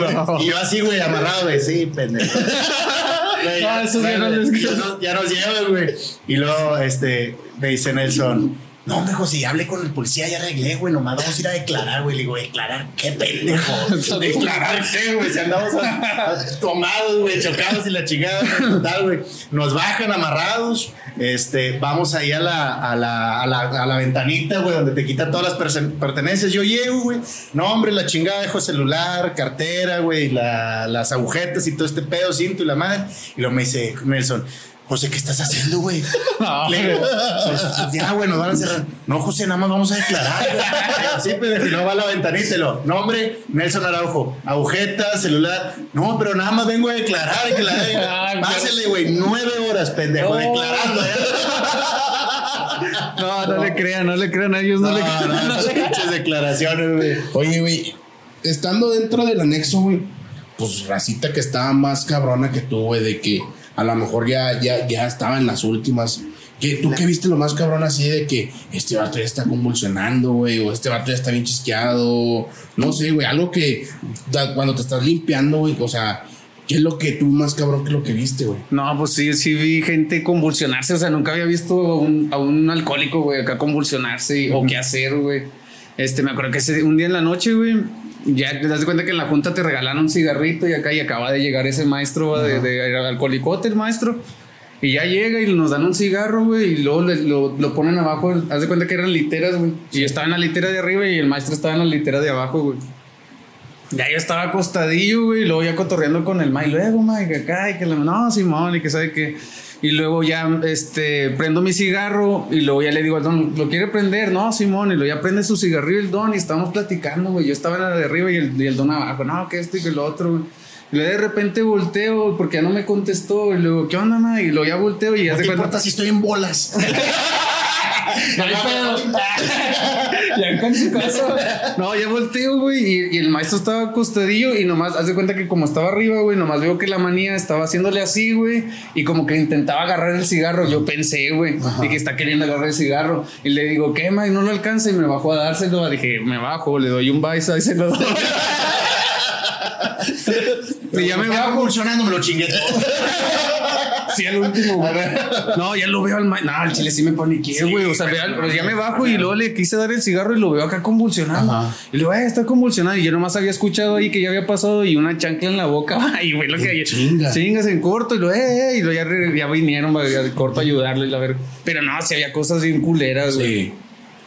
No, no. Y yo así, güey, amarrado, güey, sí, pendejo. Ya ya nos- ya nos llevan, güey. Y luego, este, me dice Nelson, no, hombre, José, ya hablé con el policía, ya arreglé, güey, nomás vamos a ir a declarar, güey. Le digo, ¿declarar qué pendejo? ¿Declarar qué, güey? Si andamos a- tomados, güey, chocados y la chingada, total, güey. Nos bajan amarrados, este, vamos ahí a la, a la, a la, a la ventanita, güey, donde te quitan todas las pertenencias. Yo llego, güey. No, hombre, la chingada, dejo celular, cartera, güey, la- las agujetas y todo este pedo, cinto y la madre. Y luego me dice Nelson, José, ¿qué estás haciendo, güey? No, Le digo, pues, ya, güey, nos van a cerrar. No, José, nada más vamos a declarar. Sí, pero si no va a la ventanita y lo. Nombre, Nelson Araujo. Agujeta, celular. No, pero nada más vengo a declarar. Que la Ay, Pásele, güey, nueve horas, pendejo, No. declarando. ¿eh? No, no le crean, no le crean a ellos, no, No, le no, crean. no, esas pinches declaraciones, güey. Oye, güey, estando dentro del anexo, güey, pues racita que estaba más cabrona que tú, güey, de que a lo mejor ya, ya, ya estaba en las últimas. que tú que viste lo más cabrón así de que este vato ya está convulsionando, güey, o este vato ya está bien chisqueado, no sé, güey, algo que da- cuando te estás limpiando, güey, o sea, ¿qué es lo que tú más cabrón que lo que viste, güey? No, pues sí, sí vi gente convulsionarse. O sea, nunca había visto a un, a un alcohólico, güey, acá convulsionarse y- o qué hacer, güey. Este, me acuerdo que ese, un día en la noche, güey, ya te das cuenta que en la junta te regalaron un cigarrito y acá y acaba de llegar ese maestro va, de, de alcoholicote, el maestro. Y ya llega y nos dan un cigarro, güey, y luego le- lo, lo ponen abajo. Haz de cuenta que eran literas, güey. Y yo estaba en la litera de arriba y el maestro estaba en la litera de abajo, güey. Ya yo estaba acostadillo, güey, y luego ya cotorreando con el Mike. Luego, Mike, acá, y que la, no, Simón, y que sabe que. Y luego ya, este, prendo mi cigarro y luego ya le digo al don, ¿lo quiere prender? No, Simón, y luego ya prende su cigarrillo el don y estábamos platicando, güey. Yo estaba en la de arriba y el, y el don abajo, no, que esto y que lo otro, güey. Y luego de repente volteo porque ya no me contestó. Y luego, ¿qué onda, Mike? Y luego ya volteo y ya No te cuenta. si estoy en bolas. No hay pedo. ya con su casa. No, ya volteo, güey. Y, y el maestro estaba acostadillo y nomás, haz de cuenta que como estaba arriba, güey, nomás veo que la manía estaba haciéndole así, güey. Y como que intentaba agarrar el cigarro. Yo pensé, güey, y que está queriendo agarrar el cigarro. Y le digo, ¿qué, Mike? No lo alcanza. Y me bajó a dárselo. Dije, me bajo, le doy un baizo y se lo doy. y ya me bajo. me lo chingué todo. Sí, al último, güey. No, ya lo veo al ma- No, al chile sí me paniqué, güey. o sea, vea, pues ya me bajo y luego le quise dar el cigarro y lo veo acá convulsionando. Ajá. Y le digo, eh, está convulsionado. Y yo nomás había escuchado ahí que ya había pasado y una chancla en la boca. Y güey, lo que Chinga. Chingas en corto. Y lo, eh, eh, y lo ya, vinieron corto a ayudarle. La ver. Pero no, si había cosas bien culeras, güey. Sí.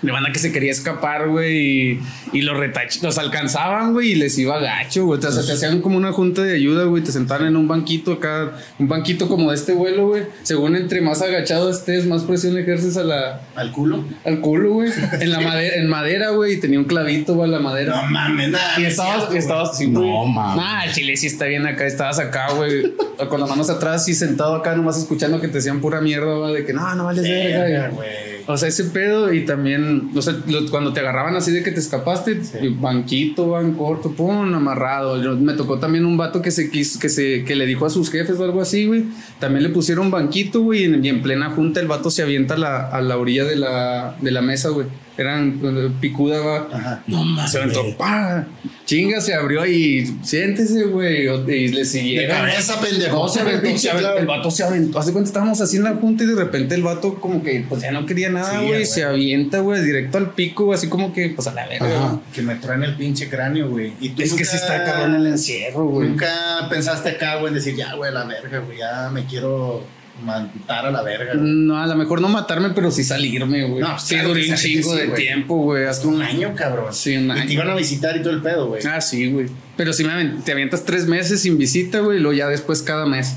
De banda que se quería escapar, güey, y, y los retach los alcanzaban, güey, y les iba gacho, güey. O sea, te hacían como una junta de ayuda, güey. Te sentaban en un banquito acá, un banquito como de este vuelo, güey. Según entre más agachado estés, más presión ejerces a la, ¿Al culo? al culo, güey. En la madera, en madera, güey, y tenía un clavito, güey, a la madera. No mames, nada. Y estabas, cierto, estabas así, No, güey. mames. Nah, el chile sí está bien acá. Estabas acá, güey. Con las manos atrás y sentado acá, nomás escuchando que te decían pura mierda, güey. De que no, no vales güey. verga. Verga, y- güey. o sea, ese pedo y también, o sea, lo- cuando te agarraban así de que te escapaste, banquito, van corto, pum, amarrado. Yo- me tocó también un vato que se quiso, que se, que le dijo a sus jefes o algo así, güey. También le pusieron banquito, güey, y en, y en plena junta el vato se avienta a la, a la orilla de la, de la mesa, güey. Eran picuda, va. Ajá. No mames. Se aventó, pa, chinga, se abrió y siéntese, güey. Y le De siguieron. cabeza, pendejo. No, se aventó, Pinche se aventó, el vato se aventó. Hace cuenta estábamos así en la junta y de repente el vato como que pues ya no quería nada, Sí, güey. güey. se avienta, güey, directo al pico, así como que pues a la verga. Que me traen el pinche cráneo, güey. Y tú Es que sí está cabrón el encierro, güey. Nunca pensaste acá, güey, en decir, ya, güey, a la verga, güey, ya me quiero matar a la verga. güey. No, a lo mejor no matarme, pero sí salirme, güey. No, sí, claro duré un chingo sí, de güey. tiempo, güey. Hasta un año, cabrón. Sí, un Y año. te iban a visitar y todo el pedo, güey. Ah, sí, güey. Pero si me te avientas tres meses sin visita, güey, y luego ya después cada mes.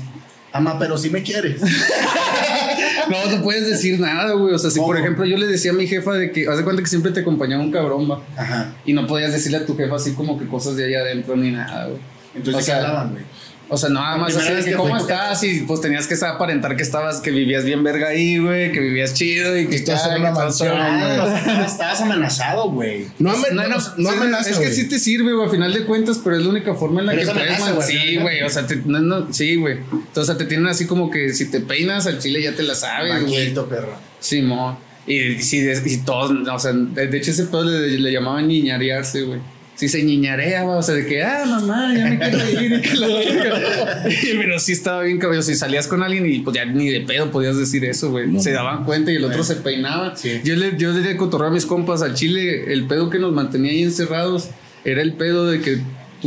Ama, pero si me quieres. No, no puedes decir nada, güey. O sea, si ¿Cómo? por ejemplo yo le decía a mi jefa de que, haz de cuenta que siempre te acompañaba un cabrón, va. Ajá. Y no podías decirle a tu jefa así como que cosas de allá adentro ni nada, güey. Entonces, O sea, ¿qué hablaban, güey? O sea, nada más así que cómo estás y pues tenías que aparentar que estabas, que vivías bien verga ahí, güey, que vivías chido y que estás en una mansión, Ah, estabas- amenazado, güey. No, amen- No, no, no sí, amenaza, es que sí te sirve, güey, a final de cuentas, pero es la única forma en la que es puedes Sí, güey, o sea, te- no, no, sí, güey. Entonces, o sea, te tienen así como que si te peinas al chile ya te la sabes, güey. Maquito, perro. Simón. Y, y todos, o sea, de de hecho ese pedo le, le llamaban niñarearse, güey. Si se niñarea, güey, o sea, de que, ah, mamá, ya me quiero ir. Pero sí estaba bien cabrón. Si salías con alguien y pues ya ni de pedo podías decir eso, güey. Se daban cuenta y el otro se peinaba. Sí. Yo le, yo le cotorreo a mis compas al chile, el pedo que nos mantenía ahí encerrados era el pedo de que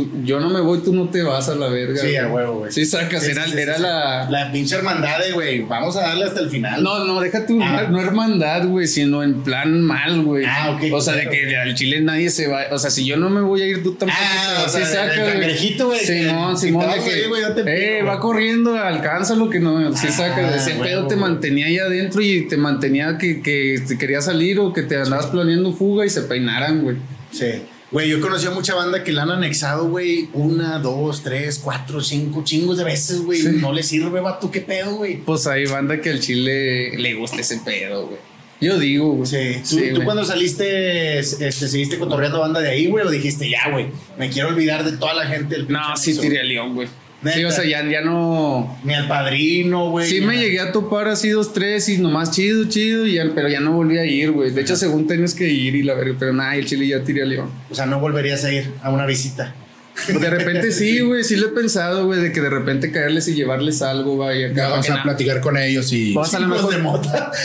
tú- yo no me voy, tú no te vas a la verga. Sí, a huevo, güey. Sí, sacas, Sí, era, sí, era sí. la. La pinche hermandad de, güey, vamos a darle hasta el final. No, no, deja tu Ah. no hermandad, güey, sino en plan mal, güey. Ah, ok, O sea, de claro. que al chile nadie se va. O sea, si yo no me voy a ir, tú tampoco. Ah, o sea, saca, cangrejito, güey, Simón, si Simón, de que. güey, yo te eh, pido, va güey. corriendo, alcanza lo que no. Sí, Ah, saca. Ese pedo te mantenía ahí adentro y te mantenía que, que te querías salir o que te andabas planeando fuga y se peinaran, güey. Sí. Güey, yo conocí a mucha banda que la han anexado, güey, una, dos, tres, cuatro, cinco, chingos de veces, güey. Sí. No le sirve, vato, qué pedo, güey. Pues hay banda que al chile le gusta ese pedo, güey. Yo digo, güey. Sí. ¿Tú, Sí, tú güey. cuando saliste, este, seguiste cotorreando banda de ahí, güey, o dijiste, ya, güey, me quiero olvidar de toda la gente del No, sí anexo"? tiré a León, güey. Sí, o sea, ya, ya no. Ni al padrino, güey. Sí, me a- llegué a topar así dos, tres y nomás chido, chido, y ya, pero ya no volví a ir, güey. De hecho, según tienes que ir y la verga, pero nada, el chile ya tiré a León. O sea, no volverías a ir a una visita. De repente sí, güey, sí lo he pensado, güey, de que de repente caerles y llevarles algo, güey. acá, sea, nada. platicar con ellos y. Vamos a lo Chingos mejor de mota.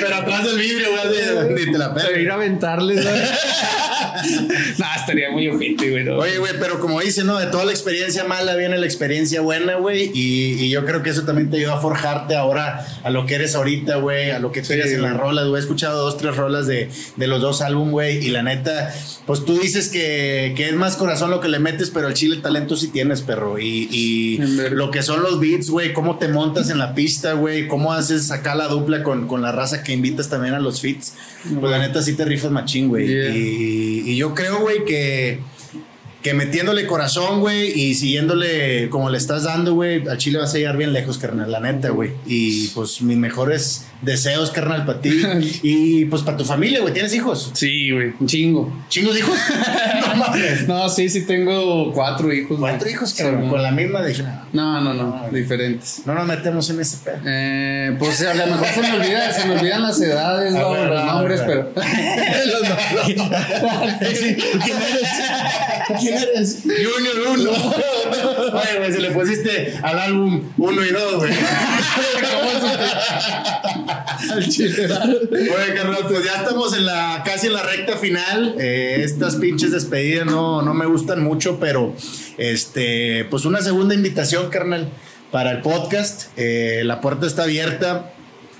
Pero atrás del vidrio, güey, así, ni te la Pero ir a aventarles, güey. nah, estaría muy ojete, güey. ¿no? Oye, güey, pero como dice, ¿no? De toda la experiencia mala viene la experiencia buena, güey. Y, y yo creo que eso también te ayuda a forjarte ahora a lo que eres ahorita, güey. A lo que tienes en güey. las rolas, güey. He escuchado dos, tres rolas de, de los dos álbum, güey. Y la neta, pues tú dices que, que es más corazón lo que le metes, pero el chile talento sí tienes, perro. Y, y En lo que son los beats, güey. Cómo te montas en la pista, güey. Cómo haces acá la dupla con, con la raza que invitas también a los feats. Pues la neta sí te rifas machín, güey. Yeah. Y, y yo creo, güey, que, que metiéndole corazón, güey, y siguiéndole como le estás dando, güey, al Chile vas a llegar bien lejos, carnal, la neta, güey. Y pues mis mejores deseos, carnal, para ti. y pues para tu familia, güey. ¿Tienes hijos? Sí, güey, un chingo. ¿Chingos de hijos? no mames. No, sí, sí tengo cuatro hijos. güey. Cuatro hijos, cabrón, Sí, con la misma de... No, no, no, diferentes. No nos metemos en ese pedo. Eh, pues a lo mejor se me olvida, se me olvidan las edades, los nombres, pero. Sí, ¿Quién eres? ¿Quién eres? Junior 1. Oye, güey, se le pusiste al álbum 1 y 2, güey. Al chile. Oye, carnal, pues ya estamos en la, casi en la recta final. Eh, estas pinches despedidas no, no me gustan mucho, pero este, pues una segunda invitación, carnal, para el podcast. Eh, la puerta está abierta.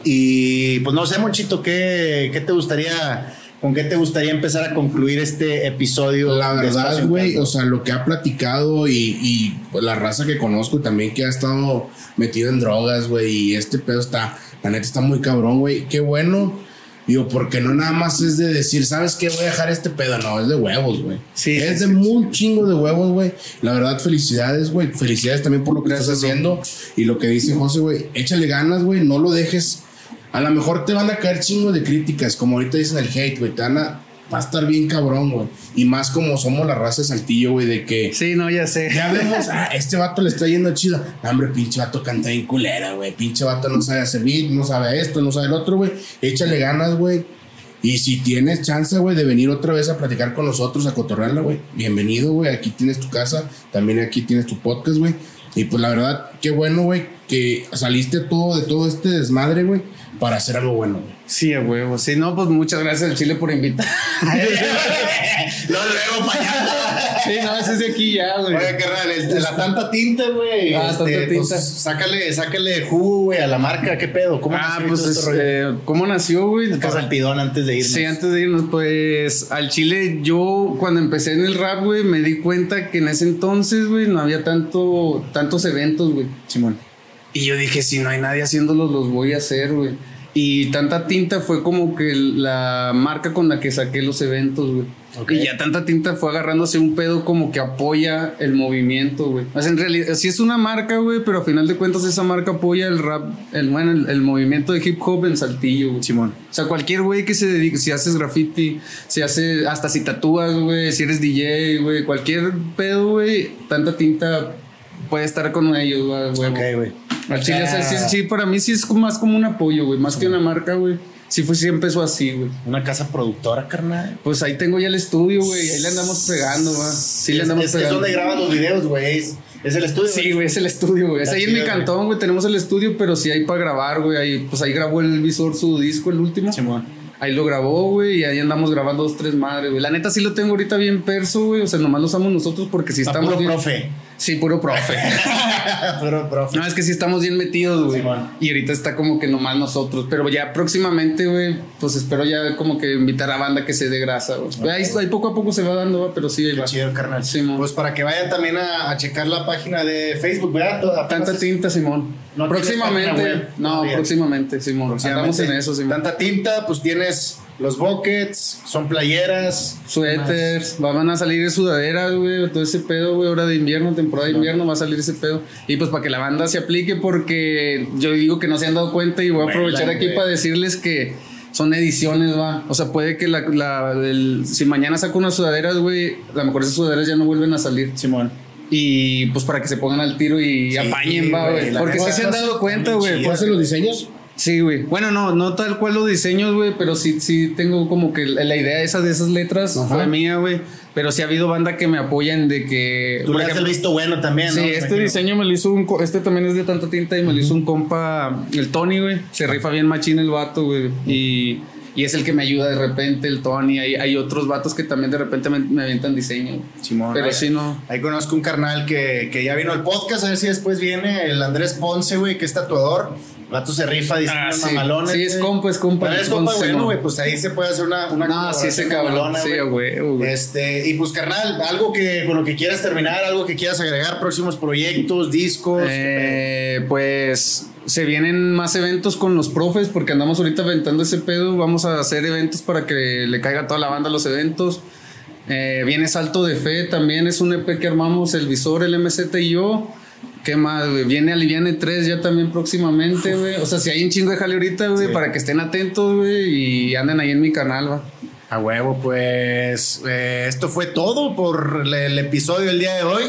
Y pues no sé, Monchito, ¿qué, qué te gustaría, con qué te gustaría empezar a concluir este episodio? La verdad, güey, o sea, lo que ha platicado y, y, pues, la raza que conozco también que ha estado metido en drogas, güey, y este pedo está, la neta está muy cabrón, güey. Qué bueno. Digo, porque no nada más es de decir, ¿sabes qué? Voy a dejar este pedo. No, es de huevos, güey. Sí, Es de muy chingo de huevos, güey. La verdad, felicidades, güey. Felicidades también por lo que estás haciendo. Y lo que dice José, güey, échale ganas, güey. No lo dejes. A lo mejor te van a caer chingo de críticas, como ahorita dicen el hate, güey. Te van a, va a estar bien cabrón, güey. Y más como somos la raza de Saltillo, güey, de que Sí, no, ya sé. ya vemos, ah, este vato le está yendo chido. No, hombre, pinche vato canta bien culera, güey. Pinche vato no sabe hacer beat, no sabe esto, no sabe el otro, güey. Échale ganas, güey. Y si tienes chance, güey, de venir otra vez a platicar con nosotros, a cotorrearla, güey. Bienvenido, güey. Aquí tienes tu casa, también aquí tienes tu podcast, güey. Y pues la verdad, qué bueno, güey, que saliste todo de todo este desmadre, güey, para hacer algo bueno, güey. Sí, a huevo. Sí, no, pues muchas gracias al Chile por invitar. Luego, luego, para allá. sí, no, ese es de aquí ya, güey. Oye, carnal, el- la tanta tinta, güey. Ah, este, tanta tinta. pues, sácale, sácale jugo, güey, a la marca. ¿Qué pedo? ¿Cómo Ah, nació pues, este es, rollo? eh, ¿cómo nació, güey? Acá salpidón antes de irnos. Sí, antes de irnos, pues al Chile, yo cuando empecé en el rap, güey, me di cuenta que en ese entonces, güey, no había tanto, tantos eventos, güey. Simón. Y yo dije, si no hay nadie haciéndolos, los voy a hacer, güey. Y tanta tinta fue como que la marca con la que saqué los eventos, güey. Ok. Y ya tanta tinta fue agarrándose un pedo como que apoya el movimiento, güey. O sea, en realidad, sí es una marca, güey, pero a final de cuentas esa marca apoya el rap, el, bueno, el, el movimiento de hip hop en Saltillo, güey. Simón. O sea, cualquier güey que se dedique, si haces graffiti, si hace, hasta si tatúas, güey, si eres DJ, güey, cualquier pedo, güey, tanta tinta puede estar con ellos, güey. Ok, güey. Al chile, o sea, sí, sí, para mí sí es más como un apoyo, güey, más que una marca, güey. Sí, fue, sí empezó así, güey. Una casa productora, carnal. Pues ahí tengo ya el estudio, güey, ahí le andamos pegando, va. Sí, le andamos es, es pegando. donde graban los videos, güey. Es, es el estudio. Sí, güey, es el estudio, güey. Es ahí en mi cantón, güey. Tenemos el estudio, pero sí hay para grabar, güey. Ahí, pues ahí grabó el visor su disco, el último. Simón. Ahí lo grabó, güey, y ahí andamos grabando dos, tres madres, güey. La neta sí lo tengo ahorita bien perso, güey. O sea, nomás lo usamos nosotros porque sí Está estamos puro bien. profe. Sí, puro profe. puro profe. no, es que sí estamos bien metidos, güey. Simón. y ahorita está como que nomás nosotros. Pero ya próximamente, güey, pues espero ya como que invitar a banda que se dé grasa, güey. Ahí, ahí poco a poco se va dando, va, pero sí, ahí Qué va. chido, carnal. Simón. Pues para que vayan también a, a checar la página de Facebook, ¿verdad? Toda- Tanta apenas- tinta, Simón. No próximamente. no, próximamente, Simón. Andamos en eso, Simón. Tanta tinta, pues tienes los buckets, son playeras. Suéteres, van a salir sudaderas, güey, todo ese pedo, güey, hora de invierno, temporada de invierno, va a salir ese pedo. Y pues para que la banda se aplique, porque yo digo que no se han dado cuenta y voy a aprovechar aquí para decirles que son ediciones, va. O sea, puede que la, la- el- si mañana saco unas sudaderas, güey, a lo mejor esas sudaderas ya no vuelven a salir. Simón. Y pues para que se pongan al tiro y Sí, apañen, va, güey, Porque sí se han dado cuenta, güey. ¿Tú haces los diseños? Sí, güey. Bueno, no, no tal cual los diseños, güey, pero sí, sí tengo como que la idea esa de esas letras Ajá. fue mía, güey. Pero sí ha habido banda que me apoyan de que. Tú le das el visto bueno también, Sí, ¿no? Me este diseño me lo hizo un. Este también es de tanta tinta y me lo hizo un compa, el Tony, güey. Se rifa bien machín el vato, güey. Y, y es el que me ayuda de repente, el Tony. Hay, hay otros vatos que también de repente me, me avientan diseño. Simón, Pero ahí- sí, no. Ahí conozco un carnal que, que ya vino al podcast, a ver si después viene el Andrés Ponce, güey, que es tatuador. Vato se rifa diciendo Ah, sí. mamalones. Sí, es güey. compa, es compa. Pero es compa, bueno, no. güey, pues ahí se puede hacer una, una No, sí, ese cabrón. Sí, güey. güey, güey. Este, y pues carnal, algo que con lo que quieras terminar, algo que quieras agregar, próximos proyectos, discos. Eh, pues se vienen más eventos con los profes porque andamos ahorita aventando ese pedo. Vamos a hacer eventos para que le caiga toda la banda a los eventos. Eh, viene Salto de Fe también, es un EP que armamos el Visor, el MZ y yo. ¿Qué más, güey? Viene Aliviane 3 ya también próximamente, güey. O sea, si hay un chingo de jale ahorita, güey, Sí. para que estén atentos, güey, y anden ahí en mi canal, va. A huevo, pues eh, esto fue todo por el, el episodio del día de hoy.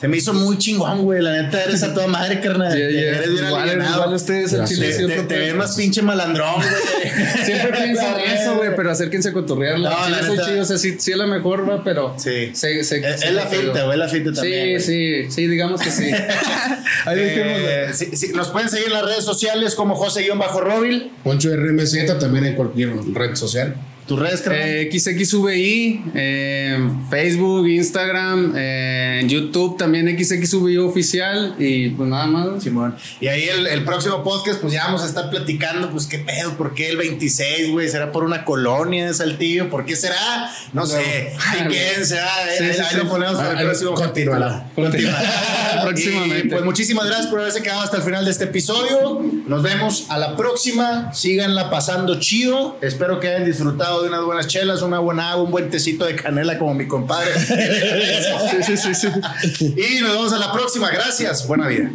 Se me hizo muy chingón, güey. La neta, eres a toda madre, carnal. Yeah, yeah. Eres bien Igual, igual ustedes, el chile, Te, te- más pinche malandrón, güey. Siempre piensan eso, güey, pero acérquense a cotorrearla. No, Sí, la soy neta. chido, o sea, sí, sí es la mejor, va, pero. Sí. Se- se- Es, se- es la finta, güey, es la finta también. Sí, güey. sí, sí, digamos que sí. Ahí. Eh, sí, sí, nos pueden seguir en las redes sociales como José-Robil. Poncho RMZ también en cualquier red social. Tus redes. Eh, XXVI, eh, Facebook, Instagram, eh, YouTube también XXVI oficial y pues nada más. Simón. Y ahí el, el próximo podcast, pues ya vamos a estar platicando, pues qué pedo, ¿por qué el 26, güey? ¿Será por una colonia de Saltillo? ¿Por qué será? No sé. ¿Y quién será? Sí, ahí sí, ahí sí. lo ponemos para Ah, el próximo continuará. capítulo. Continuará. Próximamente. Y, pues muchísimas gracias por haberse quedado hasta el final de este episodio. Nos vemos a la próxima. Síganla pasando chido. Espero que hayan disfrutado de unas buenas chelas, una buena agua, un buen tecito de canela como mi compadre. Sí, sí, sí, sí. y nos vemos a la próxima. Gracias. Buena vida.